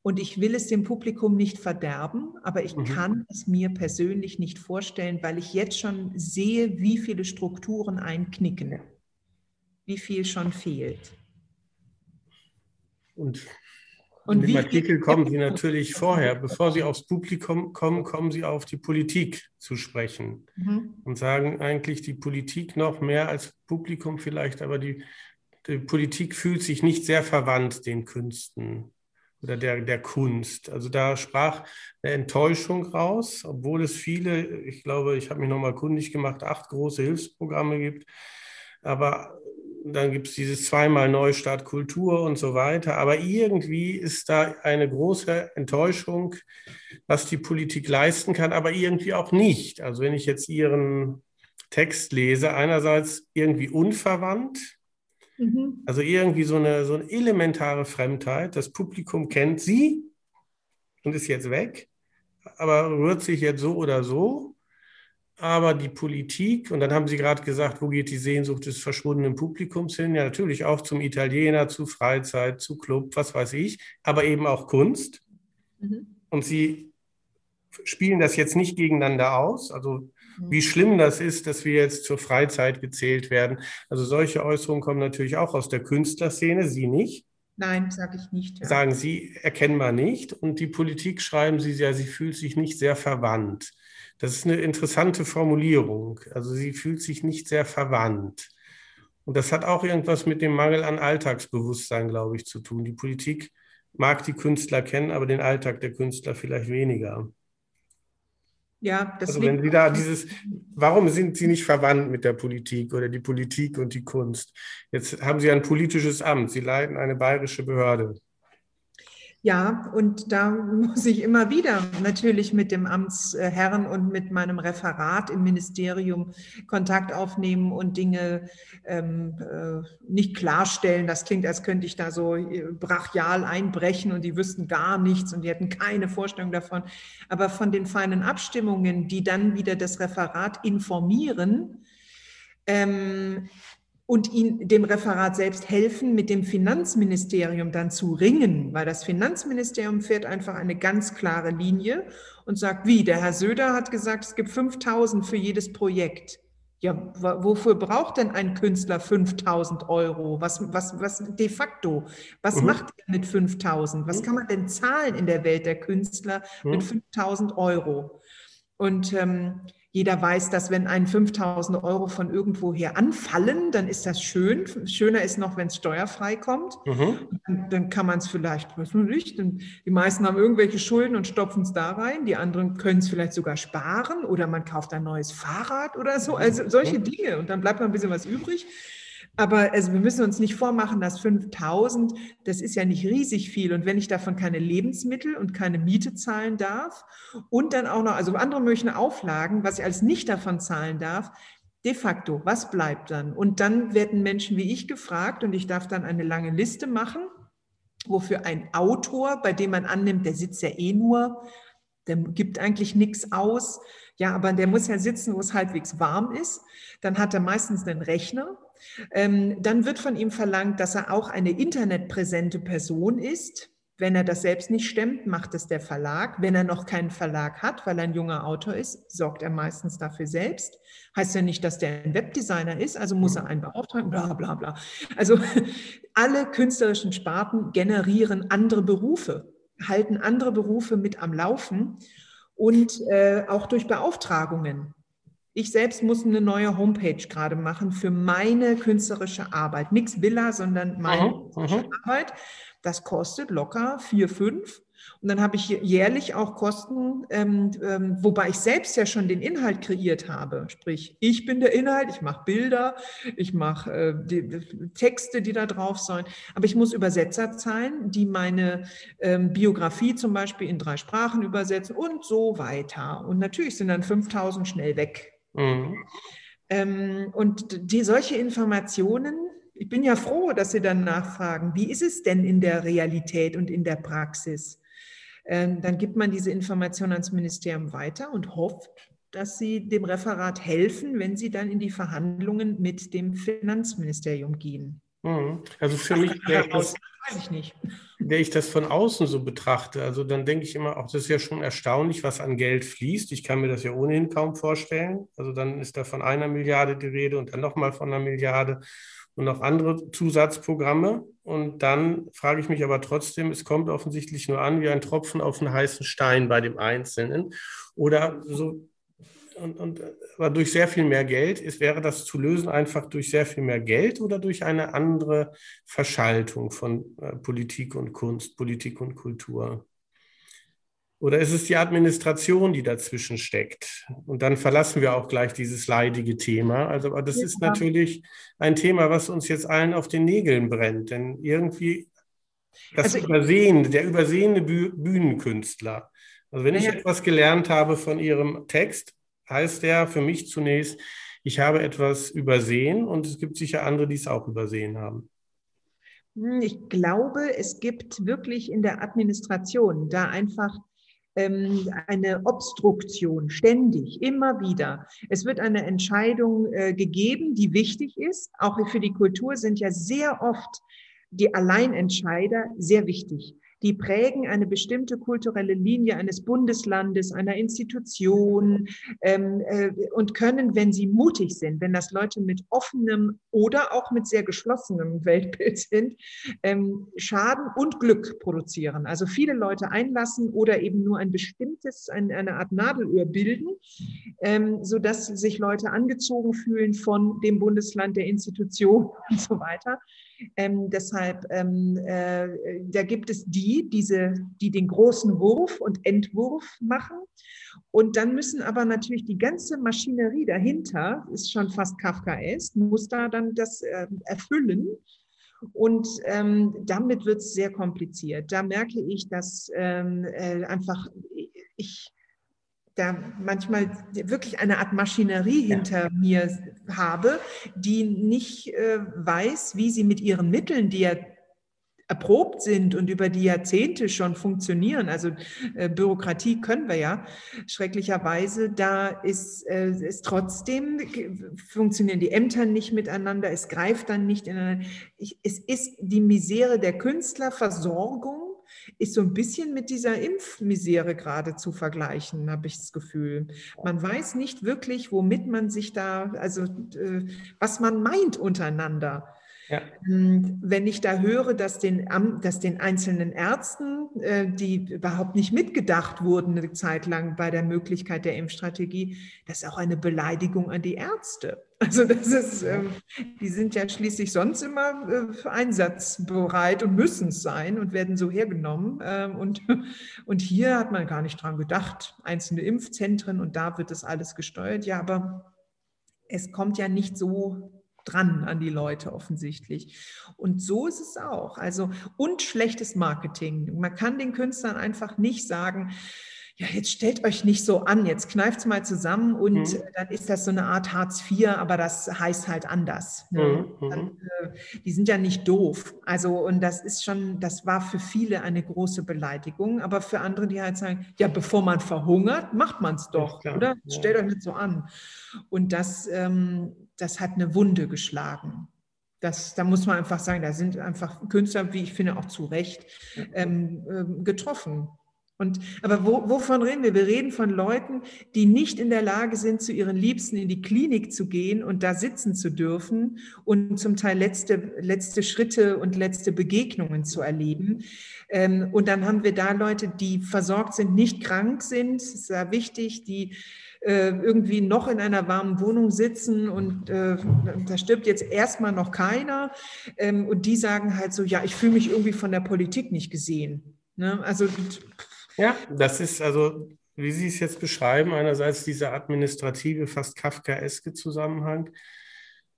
Und ich will es dem Publikum nicht verderben, aber ich mhm. kann es mir persönlich nicht vorstellen, weil ich jetzt schon sehe, wie viele Strukturen einknicken, wie viel schon fehlt. Und, und in dem Artikel kommen Sie natürlich vorher, bevor Sie aufs Publikum kommen, kommen Sie auf die Politik zu sprechen mhm. und sagen eigentlich die Politik noch mehr als Publikum vielleicht, aber die, die Politik fühlt sich nicht sehr verwandt den Künsten oder der, der Kunst. Also da sprach eine Enttäuschung raus, obwohl es viele, ich glaube, ich habe mich nochmal kundig gemacht, acht große Hilfsprogramme gibt. Aber dann gibt es dieses zweimal Neustart Kultur und so weiter. Aber irgendwie ist da eine große Enttäuschung, was die Politik leisten kann, aber irgendwie auch nicht. Also wenn ich jetzt Ihren Text lese, einerseits irgendwie unverwandt, Mhm. Also irgendwie so eine, so eine elementare Fremdheit. Das Publikum kennt sie und ist jetzt weg, aber rührt sich jetzt so oder so. Aber die Politik, und dann haben Sie gerade gesagt, wo geht die Sehnsucht des verschwundenen Publikums hin? Ja, natürlich auch zum Italiener, zu Freizeit, zu Club, was weiß ich, aber eben auch Kunst. Mhm. Und Sie spielen das jetzt nicht gegeneinander aus. Also wie schlimm das ist, dass wir jetzt zur Freizeit gezählt werden. Also solche Äußerungen kommen natürlich auch aus der Künstlerszene, Sie nicht. Nein, sage ich nicht. Ja. Sagen Sie erkennbar nicht. Und die Politik schreiben Sie ja, sie fühlt sich nicht sehr verwandt. Das ist eine interessante Formulierung. Also sie fühlt sich nicht sehr verwandt. Und das hat auch irgendwas mit dem Mangel an Alltagsbewusstsein, glaube ich, zu tun. Die Politik mag die Künstler kennen, aber den Alltag der Künstler vielleicht weniger. Ja, das also wenn Sie da dieses, warum sind Sie nicht verwandt mit der Politik oder die Politik und die Kunst? Jetzt haben Sie ein politisches Amt, Sie leiten eine bayerische Behörde. Ja, und da muss ich immer wieder natürlich mit dem Amtsherrn und mit meinem Referat im Ministerium Kontakt aufnehmen und Dinge ähm, äh, nicht klarstellen. Das klingt, als könnte ich da so äh, brachial einbrechen und die wüssten gar nichts und die hätten keine Vorstellung davon. Aber von den feinen Abstimmungen, die dann wieder das Referat informieren, ähm, und ihn, dem Referat selbst helfen, mit dem Finanzministerium dann zu ringen, weil das Finanzministerium fährt einfach eine ganz klare Linie und sagt, wie, der Herr Söder hat gesagt, es gibt 5000 für jedes Projekt. Ja, wofür braucht denn ein Künstler 5000 Euro? Was, was, was de facto? Was mhm. macht er mit 5000? Was mhm. kann man denn zahlen in der Welt der Künstler mhm. mit 5000 Euro? Und ähm, jeder weiß, dass wenn ein 5000 Euro von irgendwoher anfallen, dann ist das schön. Schöner ist noch, wenn es steuerfrei kommt. Mhm. Dann, dann, kann man es vielleicht, was nicht, die meisten haben irgendwelche Schulden und stopfen es da rein. Die anderen können es vielleicht sogar sparen oder man kauft ein neues Fahrrad oder so. Also solche mhm. Dinge. Und dann bleibt noch ein bisschen was übrig. Aber also wir müssen uns nicht vormachen, dass 5000, das ist ja nicht riesig viel. Und wenn ich davon keine Lebensmittel und keine Miete zahlen darf und dann auch noch, also andere möchten Auflagen, was ich als nicht davon zahlen darf, de facto, was bleibt dann? Und dann werden Menschen wie ich gefragt und ich darf dann eine lange Liste machen, wofür ein Autor, bei dem man annimmt, der sitzt ja eh nur, der gibt eigentlich nichts aus. Ja, aber der muss ja sitzen, wo es halbwegs warm ist. Dann hat er meistens einen Rechner ähm, dann wird von ihm verlangt, dass er auch eine internetpräsente Person ist. Wenn er das selbst nicht stemmt, macht es der Verlag. Wenn er noch keinen Verlag hat, weil er ein junger Autor ist, sorgt er meistens dafür selbst. Heißt ja nicht, dass der ein Webdesigner ist, also muss er einen beauftragen, bla bla bla. Also alle künstlerischen Sparten generieren andere Berufe, halten andere Berufe mit am Laufen und äh, auch durch Beauftragungen. Ich selbst muss eine neue Homepage gerade machen für meine künstlerische Arbeit. Nichts Villa, sondern meine aha, aha. Arbeit. Das kostet locker vier, fünf. Und dann habe ich jährlich auch Kosten, ähm, ähm, wobei ich selbst ja schon den Inhalt kreiert habe. Sprich, ich bin der Inhalt, ich mache Bilder, ich mache äh, die, Texte, die da drauf sollen. Aber ich muss Übersetzer zahlen, die meine ähm, Biografie zum Beispiel in drei Sprachen übersetzen und so weiter. Und natürlich sind dann 5000 schnell weg. Mhm. Ähm, und die solche Informationen, ich bin ja froh, dass Sie dann nachfragen, wie ist es denn in der Realität und in der Praxis? Ähm, dann gibt man diese Information ans Ministerium weiter und hofft, dass Sie dem Referat helfen, wenn Sie dann in die Verhandlungen mit dem Finanzministerium gehen. Mhm. Also für mich wäre das, weiß ich nicht. Wenn ich das von außen so betrachte, also dann denke ich immer, auch das ist ja schon erstaunlich, was an Geld fließt. Ich kann mir das ja ohnehin kaum vorstellen. Also dann ist da von einer Milliarde die Rede und dann nochmal von einer Milliarde und noch andere Zusatzprogramme. Und dann frage ich mich aber trotzdem, es kommt offensichtlich nur an wie ein Tropfen auf einen heißen Stein bei dem Einzelnen. Oder so und, und aber durch sehr viel mehr Geld ist, wäre das zu lösen einfach durch sehr viel mehr Geld oder durch eine andere Verschaltung von äh, Politik und Kunst, Politik und Kultur? Oder ist es die Administration, die dazwischen steckt? Und dann verlassen wir auch gleich dieses leidige Thema. Also, aber das ja. ist natürlich ein Thema, was uns jetzt allen auf den Nägeln brennt. Denn irgendwie das also, Übersehen, der übersehene Bühnenkünstler. Also wenn ich etwas gelernt habe von Ihrem Text, heißt der für mich zunächst, ich habe etwas übersehen und es gibt sicher andere, die es auch übersehen haben. Hm, ich glaube, es gibt wirklich in der Administration da einfach ähm, eine Obstruktion, ständig, immer wieder. Es wird eine Entscheidung äh, gegeben, die wichtig ist. Auch für die Kultur sind ja sehr oft die Alleinentscheider sehr wichtig die prägen eine bestimmte kulturelle Linie eines Bundeslandes, einer Institution ähm, äh, und können, wenn sie mutig sind, wenn das Leute mit offenem oder auch mit sehr geschlossenem Weltbild sind, ähm, Schaden und Glück produzieren. Also viele Leute einlassen oder eben nur ein bestimmtes, ein, eine Art Nadelöhr bilden, ähm, sodass sich Leute angezogen fühlen von dem Bundesland, der Institution und so weiter. Ähm, deshalb, ähm, äh, da gibt es die, diese, die den großen Wurf und Entwurf machen. Und dann müssen aber natürlich die ganze Maschinerie dahinter, ist schon fast Kafkaesk, muss da dann das äh, erfüllen. Und ähm, damit wird es sehr kompliziert. Da merke ich, dass ähm, äh, einfach ich da manchmal wirklich eine Art Maschinerie hinter ja. mir habe, die nicht äh, weiß, wie sie mit ihren Mitteln, die ja erprobt sind und über die Jahrzehnte schon funktionieren. Also äh, Bürokratie können wir ja schrecklicherweise. Da ist es äh, trotzdem funktionieren die Ämter nicht miteinander. Es greift dann nicht ineinander. Ich, es ist die Misere der Künstlerversorgung ist so ein bisschen mit dieser Impfmisere gerade zu vergleichen, habe ich das Gefühl. Man weiß nicht wirklich, womit man sich da, also äh, was man meint untereinander. Ja. Ähm, wenn ich da höre, dass den, dass den einzelnen Ärzten, äh, die überhaupt nicht mitgedacht wurden eine Zeit lang bei der Möglichkeit der Impfstrategie, das ist auch eine Beleidigung an die Ärzte. Also das ist, ähm, die sind ja schließlich sonst immer äh, einsatzbereit und müssen es sein und werden so hergenommen. Ähm, und, und hier hat man gar nicht dran gedacht, einzelne Impfzentren und da wird das alles gesteuert. Ja, aber es kommt ja nicht so dran an die Leute offensichtlich. Und so ist es auch. Also, und schlechtes Marketing. Man kann den Künstlern einfach nicht sagen, ja, jetzt stellt euch nicht so an, jetzt kneift es mal zusammen und mhm. dann ist das so eine Art Hartz IV, aber das heißt halt anders. Ne? Mhm. Dann, mhm. äh, die sind ja nicht doof. Also, und das ist schon, das war für viele eine große Beleidigung, aber für andere, die halt sagen, ja, bevor man verhungert, macht man es doch, ja, oder? Ja. Stellt euch nicht so an. Und das, ähm, das hat eine Wunde geschlagen. Das, da muss man einfach sagen, da sind einfach Künstler, wie ich finde, auch zu Recht ähm, ähm getroffen. Und, aber wo, wovon reden wir? Wir reden von Leuten, die nicht in der Lage sind, zu ihren Liebsten in die Klinik zu gehen und da sitzen zu dürfen und zum Teil letzte, letzte Schritte und letzte Begegnungen zu erleben. Ähm, und dann haben wir da Leute, die versorgt sind, nicht krank sind, das ist sehr wichtig, die äh, irgendwie noch in einer warmen Wohnung sitzen und äh, da stirbt jetzt erstmal noch keiner. Ähm, und die sagen halt so, ja, ich fühle mich irgendwie von der Politik nicht gesehen. Ne? Also ja, das ist also, wie Sie es jetzt beschreiben, einerseits dieser administrative, fast kafkaeske Zusammenhang,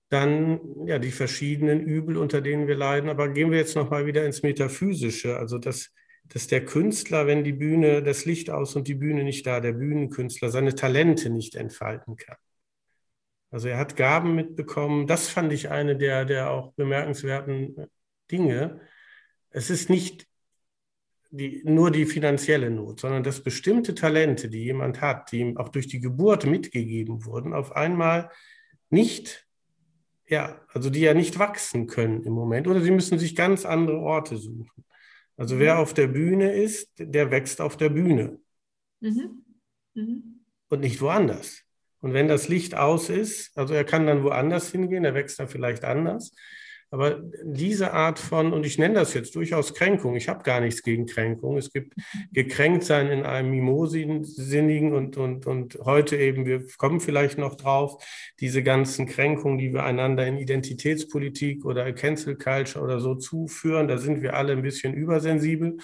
dann ja die verschiedenen Übel, unter denen wir leiden. Aber gehen wir jetzt nochmal wieder ins Metaphysische, also dass, dass der Künstler, wenn die Bühne, das Licht aus und die Bühne nicht da, der Bühnenkünstler seine Talente nicht entfalten kann. Also er hat Gaben mitbekommen. Das fand ich eine der, der auch bemerkenswerten Dinge. Es ist nicht die, nur die finanzielle Not, sondern dass bestimmte Talente, die jemand hat, die ihm auch durch die Geburt mitgegeben wurden, auf einmal nicht, ja, also die ja nicht wachsen können im Moment oder sie müssen sich ganz andere Orte suchen. Also wer mhm. auf der Bühne ist, der wächst auf der Bühne mhm. Mhm. und nicht woanders. Und wenn das Licht aus ist, also er kann dann woanders hingehen, er wächst dann vielleicht anders. Aber diese Art von, und ich nenne das jetzt durchaus Kränkung, ich habe gar nichts gegen Kränkung. Es gibt gekränkt sein in einem mimosinnigen und, und, und heute eben, wir kommen vielleicht noch drauf, diese ganzen Kränkungen, die wir einander in Identitätspolitik oder Cancel Culture oder so zuführen, da sind wir alle ein bisschen übersensibel.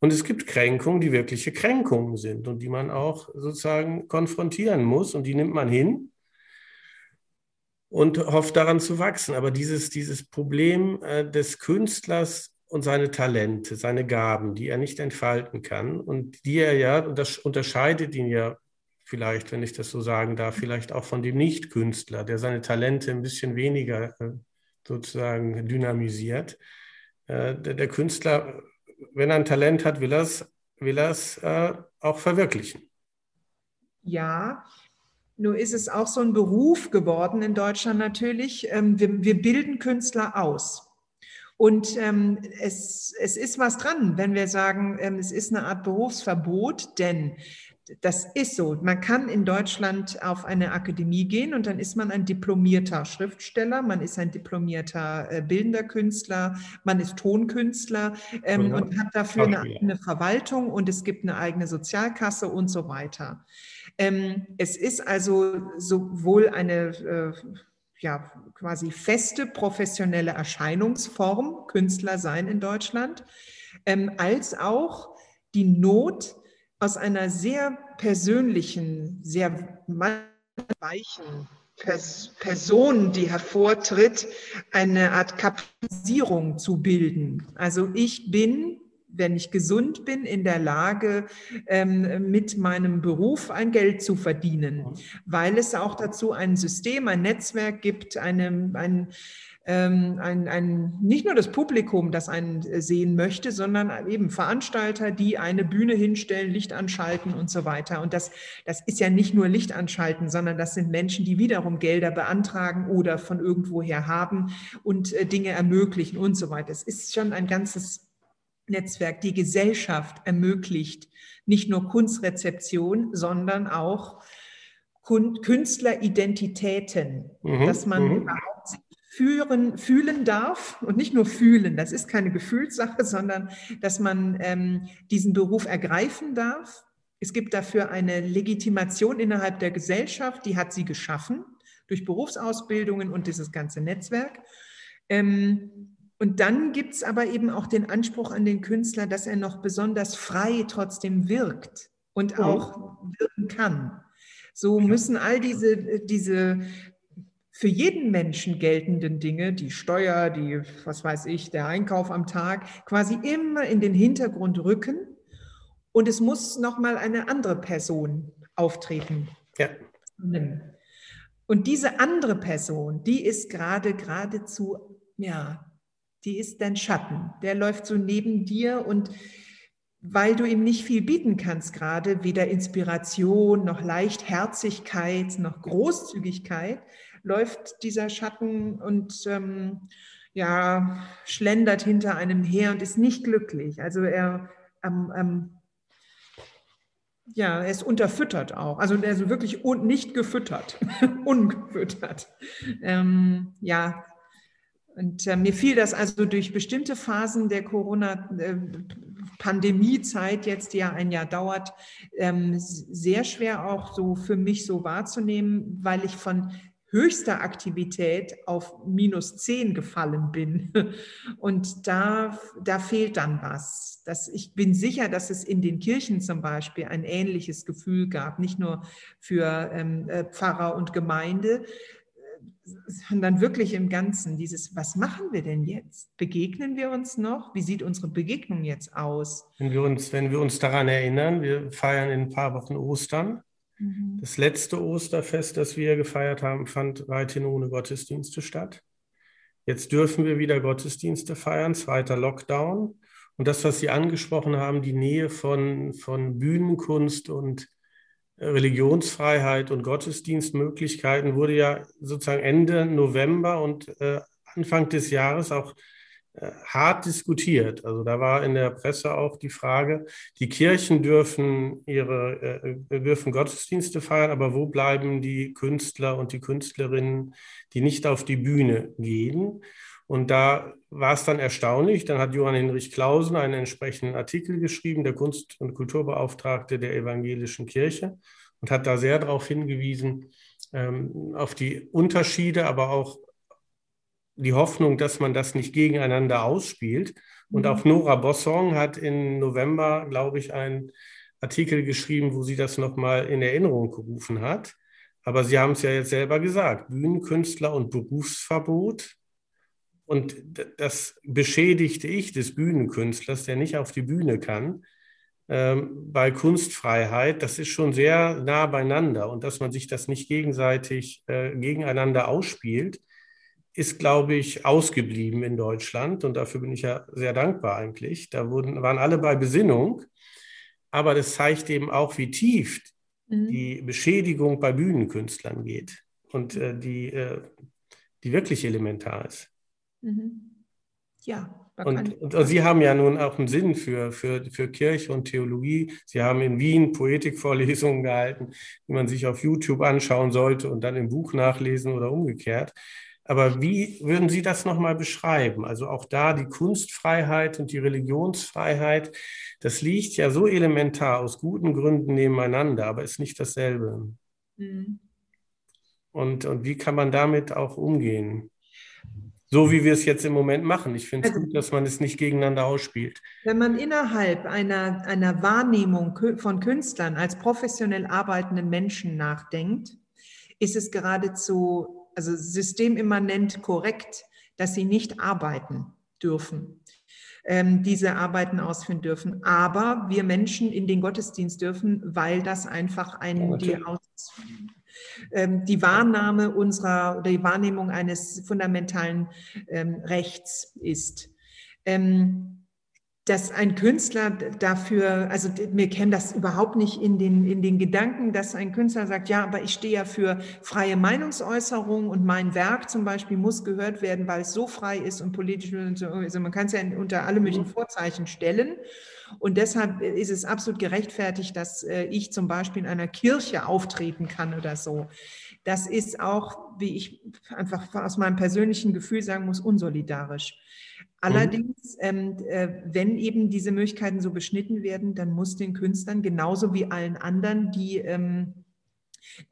Und es gibt Kränkungen, die wirkliche Kränkungen sind und die man auch sozusagen konfrontieren muss und die nimmt man hin und hofft daran zu wachsen. Aber dieses, dieses Problem äh, des Künstlers und seine Talente, seine Gaben, die er nicht entfalten kann und die er ja, und das unterscheidet ihn ja vielleicht, wenn ich das so sagen darf, vielleicht auch von dem Nicht-Künstler, der seine Talente ein bisschen weniger äh, sozusagen dynamisiert. Äh, der, der, Künstler, wenn er ein Talent hat, will er es will äh, auch verwirklichen. Ja, nur ist es auch so ein Beruf geworden in Deutschland natürlich. Ähm, wir, wir bilden Künstler aus. Und ähm, es, es ist was dran, wenn wir sagen, ähm, es ist eine Art Berufsverbot, denn das ist so. Man kann in Deutschland auf eine Akademie gehen und dann ist man ein diplomierter Schriftsteller, man ist ein diplomierter äh, bildender Künstler, man ist Tonkünstler ähm, und hat dafür eine eigene Verwaltung und es gibt eine eigene Sozialkasse und so weiter. Ähm, es ist also sowohl eine äh, ja, quasi feste professionelle Erscheinungsform, Künstler sein in Deutschland, ähm, als auch die Not aus einer sehr persönlichen, sehr weichen Person, die hervortritt, eine Art Kapitalisierung zu bilden. Also ich bin wenn ich gesund bin, in der Lage, ähm, mit meinem Beruf ein Geld zu verdienen, weil es auch dazu ein System, ein Netzwerk gibt, eine, ein, ähm, ein, ein, nicht nur das Publikum, das einen sehen möchte, sondern eben Veranstalter, die eine Bühne hinstellen, Licht anschalten und so weiter. Und das, das ist ja nicht nur Licht anschalten, sondern das sind Menschen, die wiederum Gelder beantragen oder von irgendwoher haben und äh, Dinge ermöglichen und so weiter. Es ist schon ein ganzes Netzwerk die Gesellschaft ermöglicht, nicht nur Kunstrezeption, sondern auch Künstleridentitäten, mhm. dass man mhm. überhaupt führen, fühlen darf und nicht nur fühlen, das ist keine Gefühlssache, sondern dass man ähm, diesen Beruf ergreifen darf. Es gibt dafür eine Legitimation innerhalb der Gesellschaft, die hat sie geschaffen durch Berufsausbildungen und dieses ganze Netzwerk. Ähm, und dann gibt es aber eben auch den Anspruch an den Künstler, dass er noch besonders frei trotzdem wirkt und auch wirken kann. So müssen all diese, diese für jeden Menschen geltenden Dinge, die Steuer, die, was weiß ich, der Einkauf am Tag, quasi immer in den Hintergrund rücken und es muss nochmal eine andere Person auftreten. Ja. Und diese andere Person, die ist gerade geradezu, ja, die ist dein Schatten. Der läuft so neben dir und weil du ihm nicht viel bieten kannst gerade, weder Inspiration noch Leichtherzigkeit noch Großzügigkeit, läuft dieser Schatten und ähm, ja, schlendert hinter einem her und ist nicht glücklich. Also er ähm, ähm, ja, er ist unterfüttert auch. Also er ist wirklich un nicht gefüttert, ungefüttert. Ähm, ja, und äh, mir fiel das also durch bestimmte Phasen der Corona-Pandemie-Zeit, jetzt die ja ein Jahr dauert, ähm, sehr schwer auch so für mich so wahrzunehmen, weil ich von höchster Aktivität auf minus 10 gefallen bin. Und da, da fehlt dann was. Das, ich bin sicher, dass es in den Kirchen zum Beispiel ein ähnliches Gefühl gab, nicht nur für ähm, äh, Pfarrer und Gemeinde, sondern wirklich im Ganzen dieses, was machen wir denn jetzt? Begegnen wir uns noch? Wie sieht unsere Begegnung jetzt aus? Wenn wir uns, wenn wir uns daran erinnern, wir feiern in ein paar Wochen Ostern Mhm. Das letzte Osterfest, das wir gefeiert haben, fand weithin ohne Gottesdienste statt. Jetzt dürfen wir wieder Gottesdienste feiern, zweiter Lockdown. Und das, was Sie angesprochen haben, die Nähe von, von Bühnenkunst und Religionsfreiheit und Gottesdienstmöglichkeiten wurde ja sozusagen Ende November und äh, Anfang des Jahres auch äh, hart diskutiert. Also da war in der Presse auch die Frage, die Kirchen dürfen ihre äh, dürfen Gottesdienste feiern, aber wo bleiben die Künstler und die Künstlerinnen, die nicht auf die Bühne gehen? Und da war es dann erstaunlich. Dann hat Johann Hinrich Clausen einen entsprechenden Artikel geschrieben, der Kunst- und Kulturbeauftragte der evangelischen Kirche, und hat da sehr darauf hingewiesen, ähm, auf die Unterschiede, aber auch die Hoffnung, dass man das nicht gegeneinander ausspielt. Und mhm. auch Nora Bossong hat im November, glaube ich, einen Artikel geschrieben, wo sie das nochmal in Erinnerung gerufen hat. Aber Sie haben es ja jetzt selber gesagt, Bühnenkünstler und Berufsverbot. Und das beschädigte ich des Bühnenkünstlers, der nicht auf die Bühne kann, ähm, bei Kunstfreiheit, das ist schon sehr nah beieinander. Und dass man sich das nicht gegenseitig äh, gegeneinander ausspielt, ist, glaube ich, ausgeblieben in Deutschland und dafür bin ich ja sehr dankbar eigentlich. Da wurden, waren alle bei Besinnung, aber das zeigt eben auch, wie tief mhm. die Beschädigung bei Bühnenkünstlern geht und äh, die, äh, die wirklich elementar ist. Mhm. Ja. Und, und, und, Sie haben ja nun auch einen Sinn für, für, für Kirche und Theologie. Sie haben in Wien Poetikvorlesungen gehalten, die man sich auf YouTube anschauen sollte und dann im Buch nachlesen oder umgekehrt. Aber wie würden Sie das nochmal beschreiben? Also auch da die Kunstfreiheit und die Religionsfreiheit, das liegt ja so elementar aus guten Gründen nebeneinander, aber ist nicht dasselbe. Mhm. Und, und wie kann man damit auch umgehen? So wie wir es jetzt im Moment machen. Ich finde es also, gut, dass man es nicht gegeneinander ausspielt. Wenn man innerhalb einer, einer Wahrnehmung von Künstlern als professionell arbeitenden Menschen nachdenkt, ist es geradezu also systemimmanent korrekt, dass sie nicht arbeiten dürfen, ähm, diese Arbeiten ausführen dürfen. Aber wir Menschen in den Gottesdienst dürfen, weil das einfach ein, die, Aus, die Wahrnahme unserer oder die Wahrnehmung eines fundamentalen ähm, Rechts ist. Ähm, dass ein Künstler dafür, also wir kennen das überhaupt nicht in den, in den Gedanken, dass ein Künstler sagt, ja, aber ich stehe ja für freie Meinungsäußerung und mein Werk zum Beispiel muss gehört werden, weil es so frei ist und politisch, und so, also man kann es ja unter alle möglichen mhm. Vorzeichen stellen. Und deshalb ist es absolut gerechtfertigt, dass äh, ich zum Beispiel in einer Kirche auftreten kann oder so. Das ist auch, wie ich einfach aus meinem persönlichen Gefühl sagen muss, unsolidarisch. Allerdings, ähm, äh, wenn eben diese Möglichkeiten so beschnitten werden, dann muss den Künstlern genauso wie allen anderen, die ähm,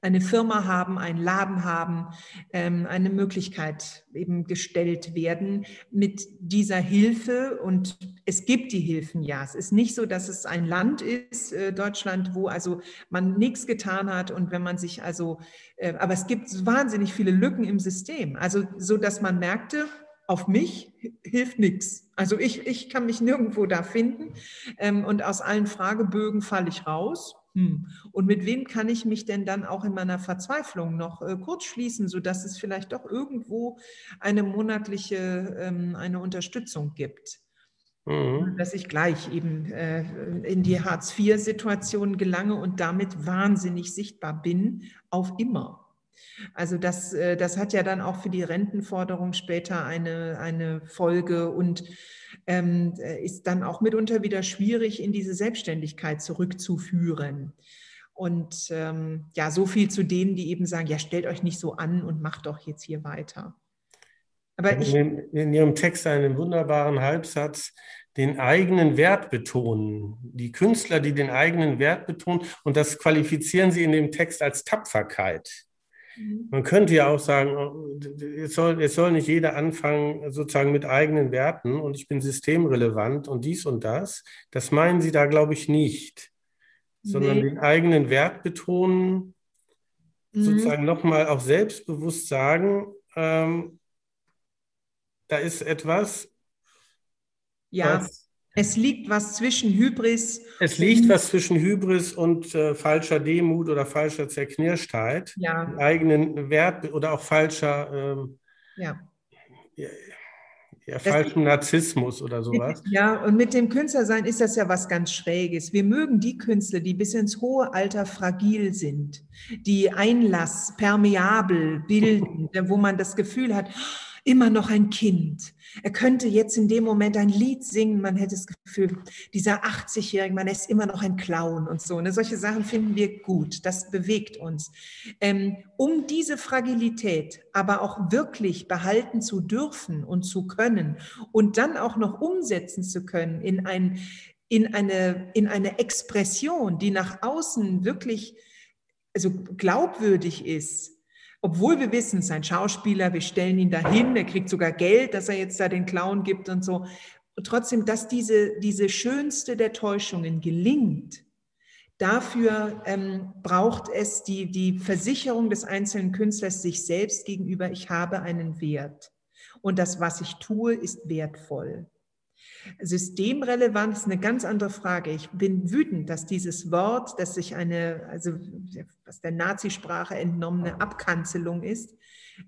eine Firma haben, einen Laden haben, ähm, eine Möglichkeit eben gestellt werden, mit dieser Hilfe und es gibt die Hilfen, ja. Es ist nicht so, dass es ein Land ist, äh, Deutschland, wo also man nichts getan hat und wenn man sich also, äh, aber es gibt wahnsinnig viele Lücken im System. Also so, dass man merkte, auf mich hilft nichts. Also ich, ich kann mich nirgendwo da finden ähm, und aus allen Fragebögen falle ich raus. Hm. Und mit wem kann ich mich denn dann auch in meiner Verzweiflung noch äh, kurz schließen, sodass es vielleicht doch irgendwo eine monatliche ähm, eine Unterstützung gibt? Mhm. Dass ich gleich eben äh, in die Hartz-IV-Situation gelange und damit wahnsinnig sichtbar bin, auf immer. Also das, äh, das hat ja dann auch für die Rentenforderung später eine, eine Folge und ähm, ist dann auch mitunter wieder schwierig, in diese Selbstständigkeit zurückzuführen. Und ähm, ja, so viel zu denen, die eben sagen, ja, stellt euch nicht so an und macht doch jetzt hier weiter. Aber ich, in, in Ihrem Text einen wunderbaren Halbsatz, den eigenen Wert betonen. Die Künstler, die den eigenen Wert betonen, und das qualifizieren Sie in dem Text als Tapferkeit. Mhm. Man könnte ja auch sagen, oh, es soll, es soll nicht jeder anfangen, sozusagen mit eigenen Werten und ich bin systemrelevant und dies und das. Das meinen Sie da, glaube ich, nicht, sondern nee. den eigenen Wert betonen, mhm. sozusagen nochmal auch selbstbewusst sagen, ähm, da ist etwas, ja. was es liegt was zwischen Hybris. Es liegt was zwischen Hybris und äh, falscher Demut oder falscher Zerknirschtheit. Ja. Eigenen Wert oder auch falscher. Ähm, ja. ja, ja falschen Narzissmus oder sowas. Ja, und mit dem Künstlersein ist das ja was ganz Schräges. Wir mögen die Künstler, die bis ins hohe Alter fragil sind, die Einlass permeabel bilden, wo man das Gefühl hat, immer noch ein Kind. Er könnte jetzt in dem Moment ein Lied singen, man hätte das Gefühl, dieser 80-Jährige, man ist immer noch ein Clown und so. Ne? Solche Sachen finden wir gut, das bewegt uns. Ähm, um diese Fragilität aber auch wirklich behalten zu dürfen und zu können und dann auch noch umsetzen zu können in, ein, in, eine, in eine Expression, die nach außen wirklich also glaubwürdig ist, obwohl wir wissen, sein Schauspieler, wir stellen ihn dahin, er kriegt sogar Geld, dass er jetzt da den Clown gibt und so. Und trotzdem, dass diese, diese schönste der Täuschungen gelingt, dafür ähm, braucht es die, die Versicherung des einzelnen Künstlers sich selbst gegenüber, ich habe einen Wert. Und das, was ich tue, ist wertvoll. Systemrelevant ist eine ganz andere Frage. Ich bin wütend, dass dieses Wort, das sich eine, also was der Nazisprache entnommene Abkanzelung ist,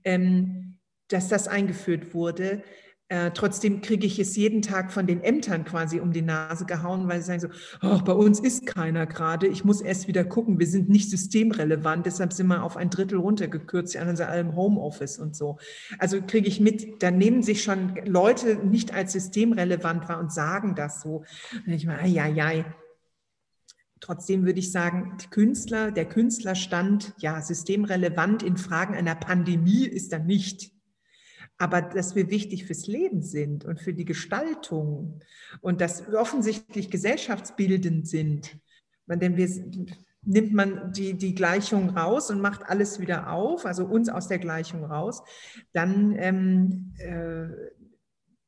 ähm, dass das eingeführt wurde. Äh, trotzdem kriege ich es jeden Tag von den Ämtern quasi um die Nase gehauen, weil sie sagen so, oh, bei uns ist keiner gerade, ich muss erst wieder gucken, wir sind nicht systemrelevant, deshalb sind wir auf ein Drittel runtergekürzt, die anderen sind alle im Homeoffice und so. Also kriege ich mit, da nehmen sich schon Leute nicht als systemrelevant wahr und sagen das so. Und ich meine, ja, ja. Trotzdem würde ich sagen, Künstler, der Künstlerstand, ja, systemrelevant in Fragen einer Pandemie ist er nicht aber dass wir wichtig fürs Leben sind und für die Gestaltung und dass wir offensichtlich gesellschaftsbildend sind. Denn wir nimmt man die, die Gleichung raus und macht alles wieder auf, also uns aus der Gleichung raus, dann, ähm, äh,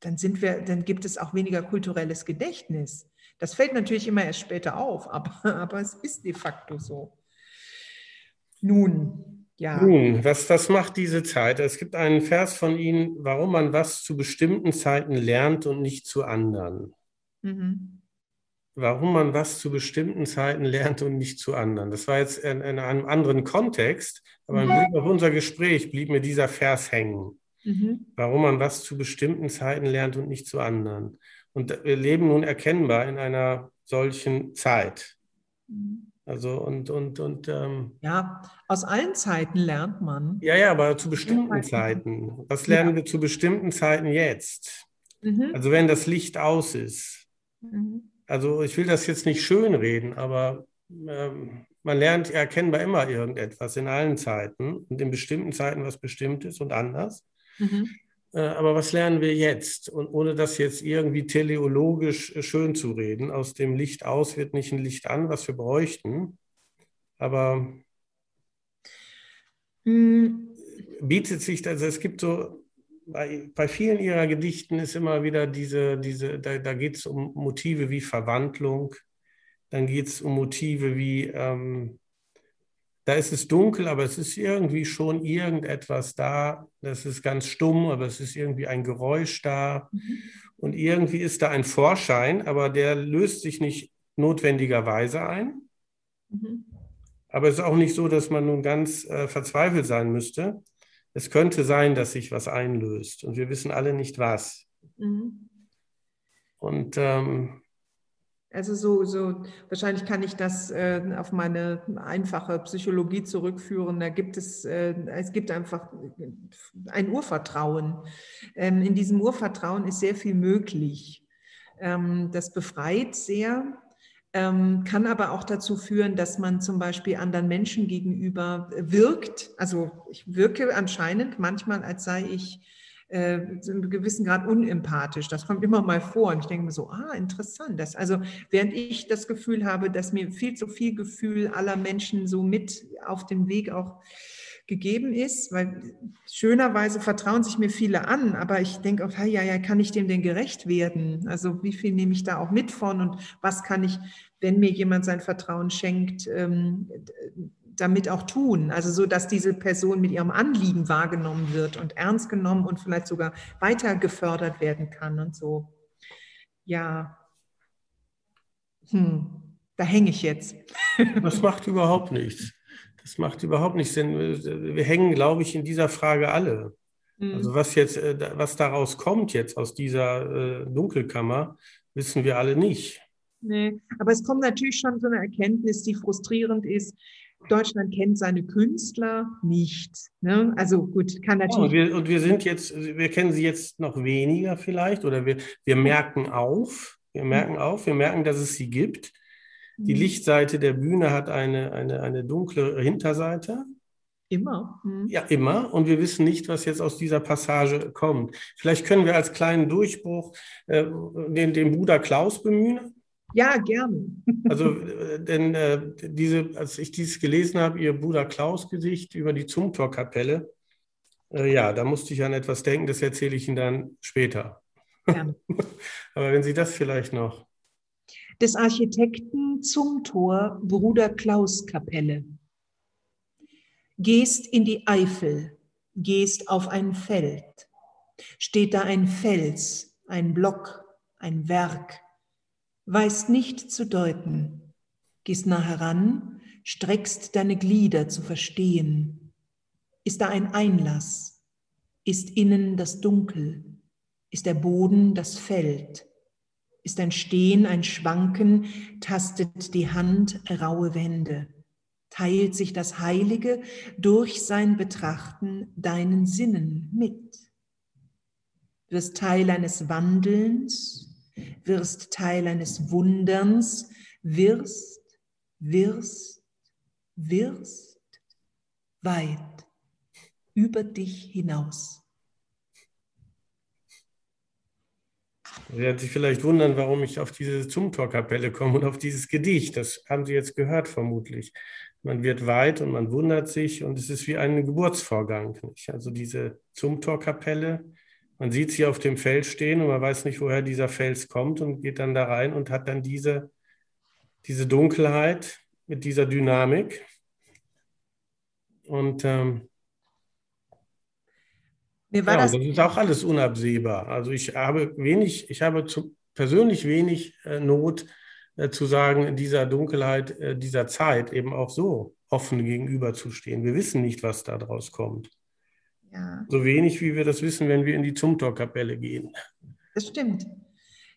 dann sind wir, dann gibt es auch weniger kulturelles Gedächtnis. Das fällt natürlich immer erst später auf, aber, aber es ist de facto so. Nun, ja. Nun, was, was macht diese Zeit? Es gibt einen Vers von Ihnen, warum man was zu bestimmten Zeiten lernt und nicht zu anderen. Mhm. Warum man was zu bestimmten Zeiten lernt und nicht zu anderen. Das war jetzt in, in einem anderen Kontext, aber im Blick auf unser Gespräch blieb mir dieser Vers hängen. Mhm. Warum man was zu bestimmten Zeiten lernt und nicht zu anderen. Und wir leben nun erkennbar in einer solchen Zeit. Mhm. Also und und und ähm, ja, aus allen Zeiten lernt man. Ja, ja, aber zu bestimmten Zeiten. Was lernen ja. wir zu bestimmten Zeiten jetzt? Mhm. Also wenn das Licht aus ist. Mhm. Also ich will das jetzt nicht schönreden, aber ähm, man lernt erkennbar immer irgendetwas in allen Zeiten und in bestimmten Zeiten was Bestimmtes und anders. Mhm. Äh, aber was lernen wir jetzt? Und ohne das jetzt irgendwie teleologisch äh, schön zu reden, aus dem Licht aus wird nicht ein Licht an, was wir bräuchten. Aber hm. bietet sich, also es gibt so bei, bei vielen ihrer Gedichten ist immer wieder diese, diese da, da geht es um Motive wie Verwandlung, dann geht es um Motive wie, ähm, da ist es dunkel, aber es ist irgendwie schon irgendetwas da, das ist ganz stumm, aber es ist irgendwie ein Geräusch da mhm. und irgendwie ist da ein Vorschein, aber der löst sich nicht notwendigerweise ein. Mhm. Aber es ist auch nicht so, dass man nun ganz äh, verzweifelt sein müsste. Es könnte sein, dass sich was einlöst und wir wissen alle nicht was. Mhm. Und ähm, also so, so wahrscheinlich kann ich das äh, auf meine einfache Psychologie zurückführen. Da gibt es, äh, es gibt einfach ein Urvertrauen. Ähm, in diesem Urvertrauen ist sehr viel möglich. Ähm, das befreit sehr ähm, kann aber auch dazu führen, dass man zum Beispiel anderen Menschen gegenüber wirkt. Also ich wirke anscheinend manchmal, als sei ich äh, zu einem gewissen Grad unempathisch. Das kommt immer mal vor und ich denke mir so, ah, interessant. Das, also während ich das Gefühl habe, dass mir viel zu viel Gefühl aller Menschen so mit auf dem Weg auch gegeben ist, weil schönerweise vertrauen sich mir viele an, aber ich denke auch, ja, ja, kann ich dem denn gerecht werden? Also wie viel nehme ich da auch mit von und was kann ich, wenn mir jemand sein Vertrauen schenkt, ähm, damit auch tun? Also so, dass diese Person mit ihrem Anliegen wahrgenommen wird und ernst genommen und vielleicht sogar weiter gefördert werden kann und so. Ja, hm, da hänge ich jetzt. Das macht überhaupt nichts. Das macht überhaupt nichts, denn wir hängen, glaube ich, in dieser Frage alle. Mhm. Also was jetzt, äh, was daraus kommt jetzt aus dieser äh, Dunkelkammer, wissen wir alle nicht. Nee, aber es kommt natürlich schon so eine Erkenntnis, die frustrierend ist. Deutschland kennt seine Künstler nicht. Ne? Also gut, kann natürlich. Ja, und, wir, und, wir, sind jetzt, wir kennen sie jetzt noch weniger vielleicht oder wir, wir merken auf, wir merken auf, wir merken, dass es sie gibt. Die mhm. Lichtseite der Bühne hat eine, eine, eine dunkle Hinterseite. Immer. Mhm. Ja, immer. Und wir wissen nicht, was jetzt aus dieser Passage kommt. Vielleicht können wir als kleinen Durchbruch äh, den, den Bruder Klaus bemühen. Ja, gerne. Also, äh, denn äh, diese, als ich dieses gelesen habe, Ihr Bruder Klaus-Gesicht über die Zumthor-Kapelle, äh, ja, da musste ich an etwas denken, das erzähle ich Ihnen dann später. Gerne. Aber wenn Sie das vielleicht noch des Architekten zum Tor Bruder Klaus Kapelle. Gehst in die Eifel, gehst auf ein Feld. Steht da ein Fels, ein Block, ein Werk. Weißt nicht zu deuten. Gehst nah heran, streckst deine Glieder zu verstehen. Ist da ein Einlass? Ist innen das Dunkel? Ist der Boden das Feld? ist ein Stehen, ein Schwanken, tastet die Hand raue Wände, teilt sich das Heilige durch sein Betrachten deinen Sinnen mit. Wirst Teil eines Wandelns, wirst Teil eines Wunderns, wirst, wirst, wirst weit über dich hinaus. Sie werden sich vielleicht wundern, warum ich auf diese Zumthor-Kapelle komme und auf dieses Gedicht. Das haben Sie jetzt gehört, vermutlich. Man wird weit und man wundert sich und es ist wie ein Geburtsvorgang. Nicht? Also diese Zumthor-Kapelle, man sieht sie auf dem Fels stehen und man weiß nicht, woher dieser Fels kommt und geht dann da rein und hat dann diese, diese Dunkelheit mit dieser Dynamik. Und ähm, mir war ja, das, das ist auch alles unabsehbar. Also ich habe wenig, ich habe zu, persönlich wenig äh, Not äh, zu sagen, in dieser Dunkelheit äh, dieser Zeit eben auch so offen gegenüberzustehen. Wir wissen nicht, was da draus kommt. Ja. So wenig, wie wir das wissen, wenn wir in die Zumthor-Kapelle gehen. Das stimmt.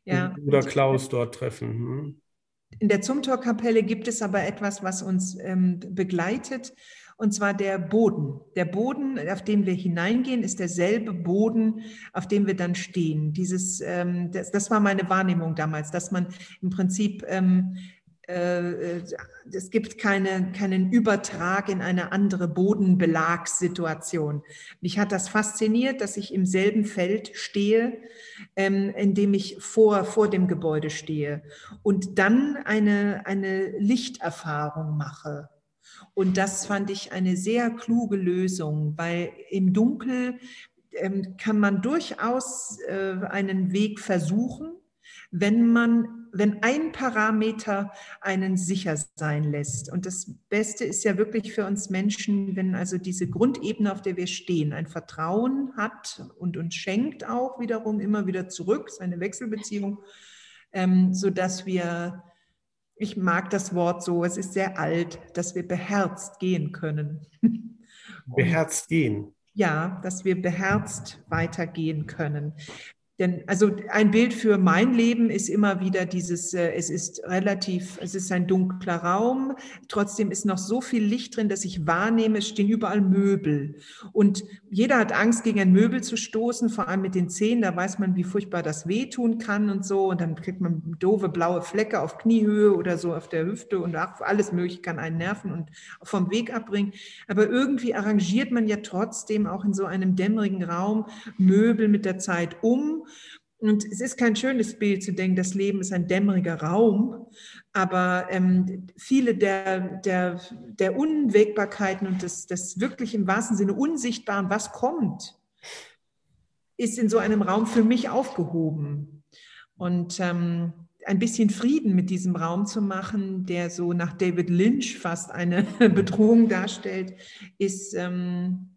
Ja. Oder Klaus dort treffen. Hm? In der Zumthor-Kapelle gibt es aber etwas, was uns ähm, begleitet und zwar der Boden. Der Boden, auf den wir hineingehen, ist derselbe Boden, auf dem wir dann stehen. Dieses, ähm, das, das, war meine Wahrnehmung damals, dass man im Prinzip ähm, äh, es gibt keine, keinen Übertrag in eine andere Bodenbelagssituation. Mich hat das fasziniert, dass ich im selben Feld stehe, ähm, in dem ich vor, vor dem Gebäude stehe und dann eine, eine Lichterfahrung mache. Und das fand ich eine sehr kluge Lösung, weil im Dunkel ähm, kann man durchaus äh, einen Weg versuchen, wenn man, wenn ein Parameter einen sicher sein lässt. Und das Beste ist ja wirklich für uns Menschen, wenn also diese Grundebene, auf der wir stehen, ein Vertrauen hat und uns schenkt auch wiederum immer wieder zurück, seine Wechselbeziehung, ähm, sodass wir ich mag das Wort so, es ist sehr alt, dass wir beherzt gehen können. Beherzt gehen. Ja, dass wir beherzt weitergehen können. Denn also ein Bild für mein Leben ist immer wieder dieses, äh, es ist relativ, es ist ein dunkler Raum, trotzdem ist noch so viel Licht drin, dass ich wahrnehme, es stehen überall Möbel. Und jeder hat Angst, gegen ein Möbel zu stoßen, vor allem mit den Zähnen, da weiß man, wie furchtbar das wehtun kann und so. Und dann kriegt man doofe blaue Flecke auf Kniehöhe oder so auf der Hüfte und ach, alles mögliche kann einen nerven und vom Weg abbringen. Aber irgendwie arrangiert man ja trotzdem auch in so einem dämmerigen Raum Möbel mit der Zeit um und es ist kein schönes Bild zu denken, das Leben ist ein dämmeriger Raum, aber ähm, viele der, der, der Unwägbarkeiten und das, das wirklich im wahrsten Sinne Unsichtbaren, was kommt, ist in so einem Raum für mich aufgehoben. Und ähm, ein bisschen Frieden mit diesem Raum zu machen, der so nach David Lynch fast eine Bedrohung darstellt, ist, ähm,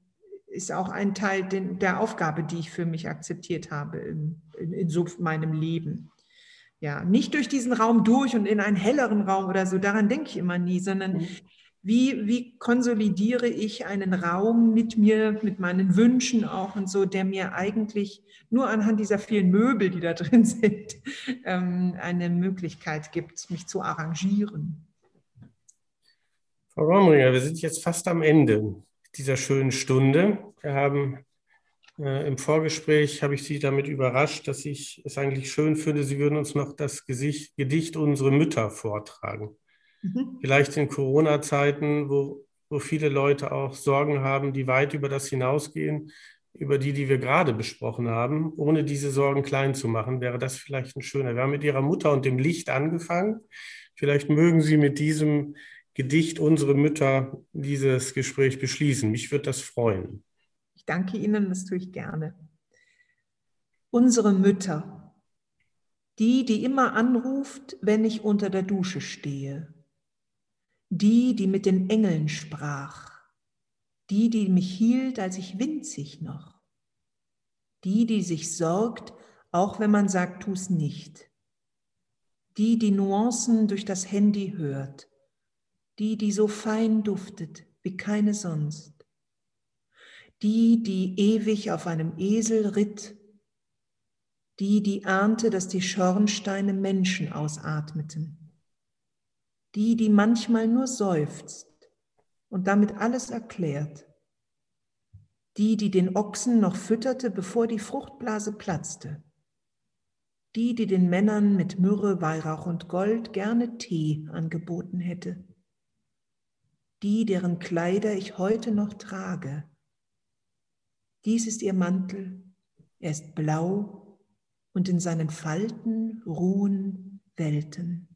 ist auch ein Teil der Aufgabe, die ich für mich akzeptiert habe in, in, in so meinem Leben. Ja, nicht durch diesen Raum durch und in einen helleren Raum oder so, daran denke ich immer nie, sondern mhm. wie, wie konsolidiere ich einen Raum mit mir, mit meinen Wünschen auch und so, der mir eigentlich nur anhand dieser vielen Möbel, die da drin sind, ähm, eine Möglichkeit gibt, mich zu arrangieren. Frau Romringer, wir sind jetzt fast am Ende dieser schönen Stunde. Wir haben äh, im Vorgespräch, habe ich Sie damit überrascht, dass ich es eigentlich schön finde, Sie würden uns noch das Gesicht, Gedicht Unsere Mütter vortragen. Mhm. Vielleicht in Corona-Zeiten, wo, wo viele Leute auch Sorgen haben, die weit über das hinausgehen, über die, die wir gerade besprochen haben, ohne diese Sorgen klein zu machen, wäre das vielleicht ein schöner. Wir haben mit Ihrer Mutter und dem Licht angefangen. Vielleicht mögen Sie mit diesem Gedicht unsere Mütter dieses Gespräch beschließen. Mich würde das freuen. Ich danke Ihnen, das tue ich gerne. Unsere Mütter, die, die immer anruft, wenn ich unter der Dusche stehe, die, die mit den Engeln sprach, die, die mich hielt, als ich winzig noch, die, die sich sorgt, auch wenn man sagt, tu's nicht, die, die Nuancen durch das Handy hört, die, die so fein duftet wie keine sonst, die, die ewig auf einem Esel ritt, die, die ahnte, dass die Schornsteine Menschen ausatmeten, die, die manchmal nur seufzt und damit alles erklärt, die, die den Ochsen noch fütterte, bevor die Fruchtblase platzte, die, die den Männern mit Myrrhe, Weihrauch und Gold gerne Tee angeboten hätte die, deren Kleider ich heute noch trage. Dies ist ihr Mantel, er ist blau und in seinen Falten ruhen Welten.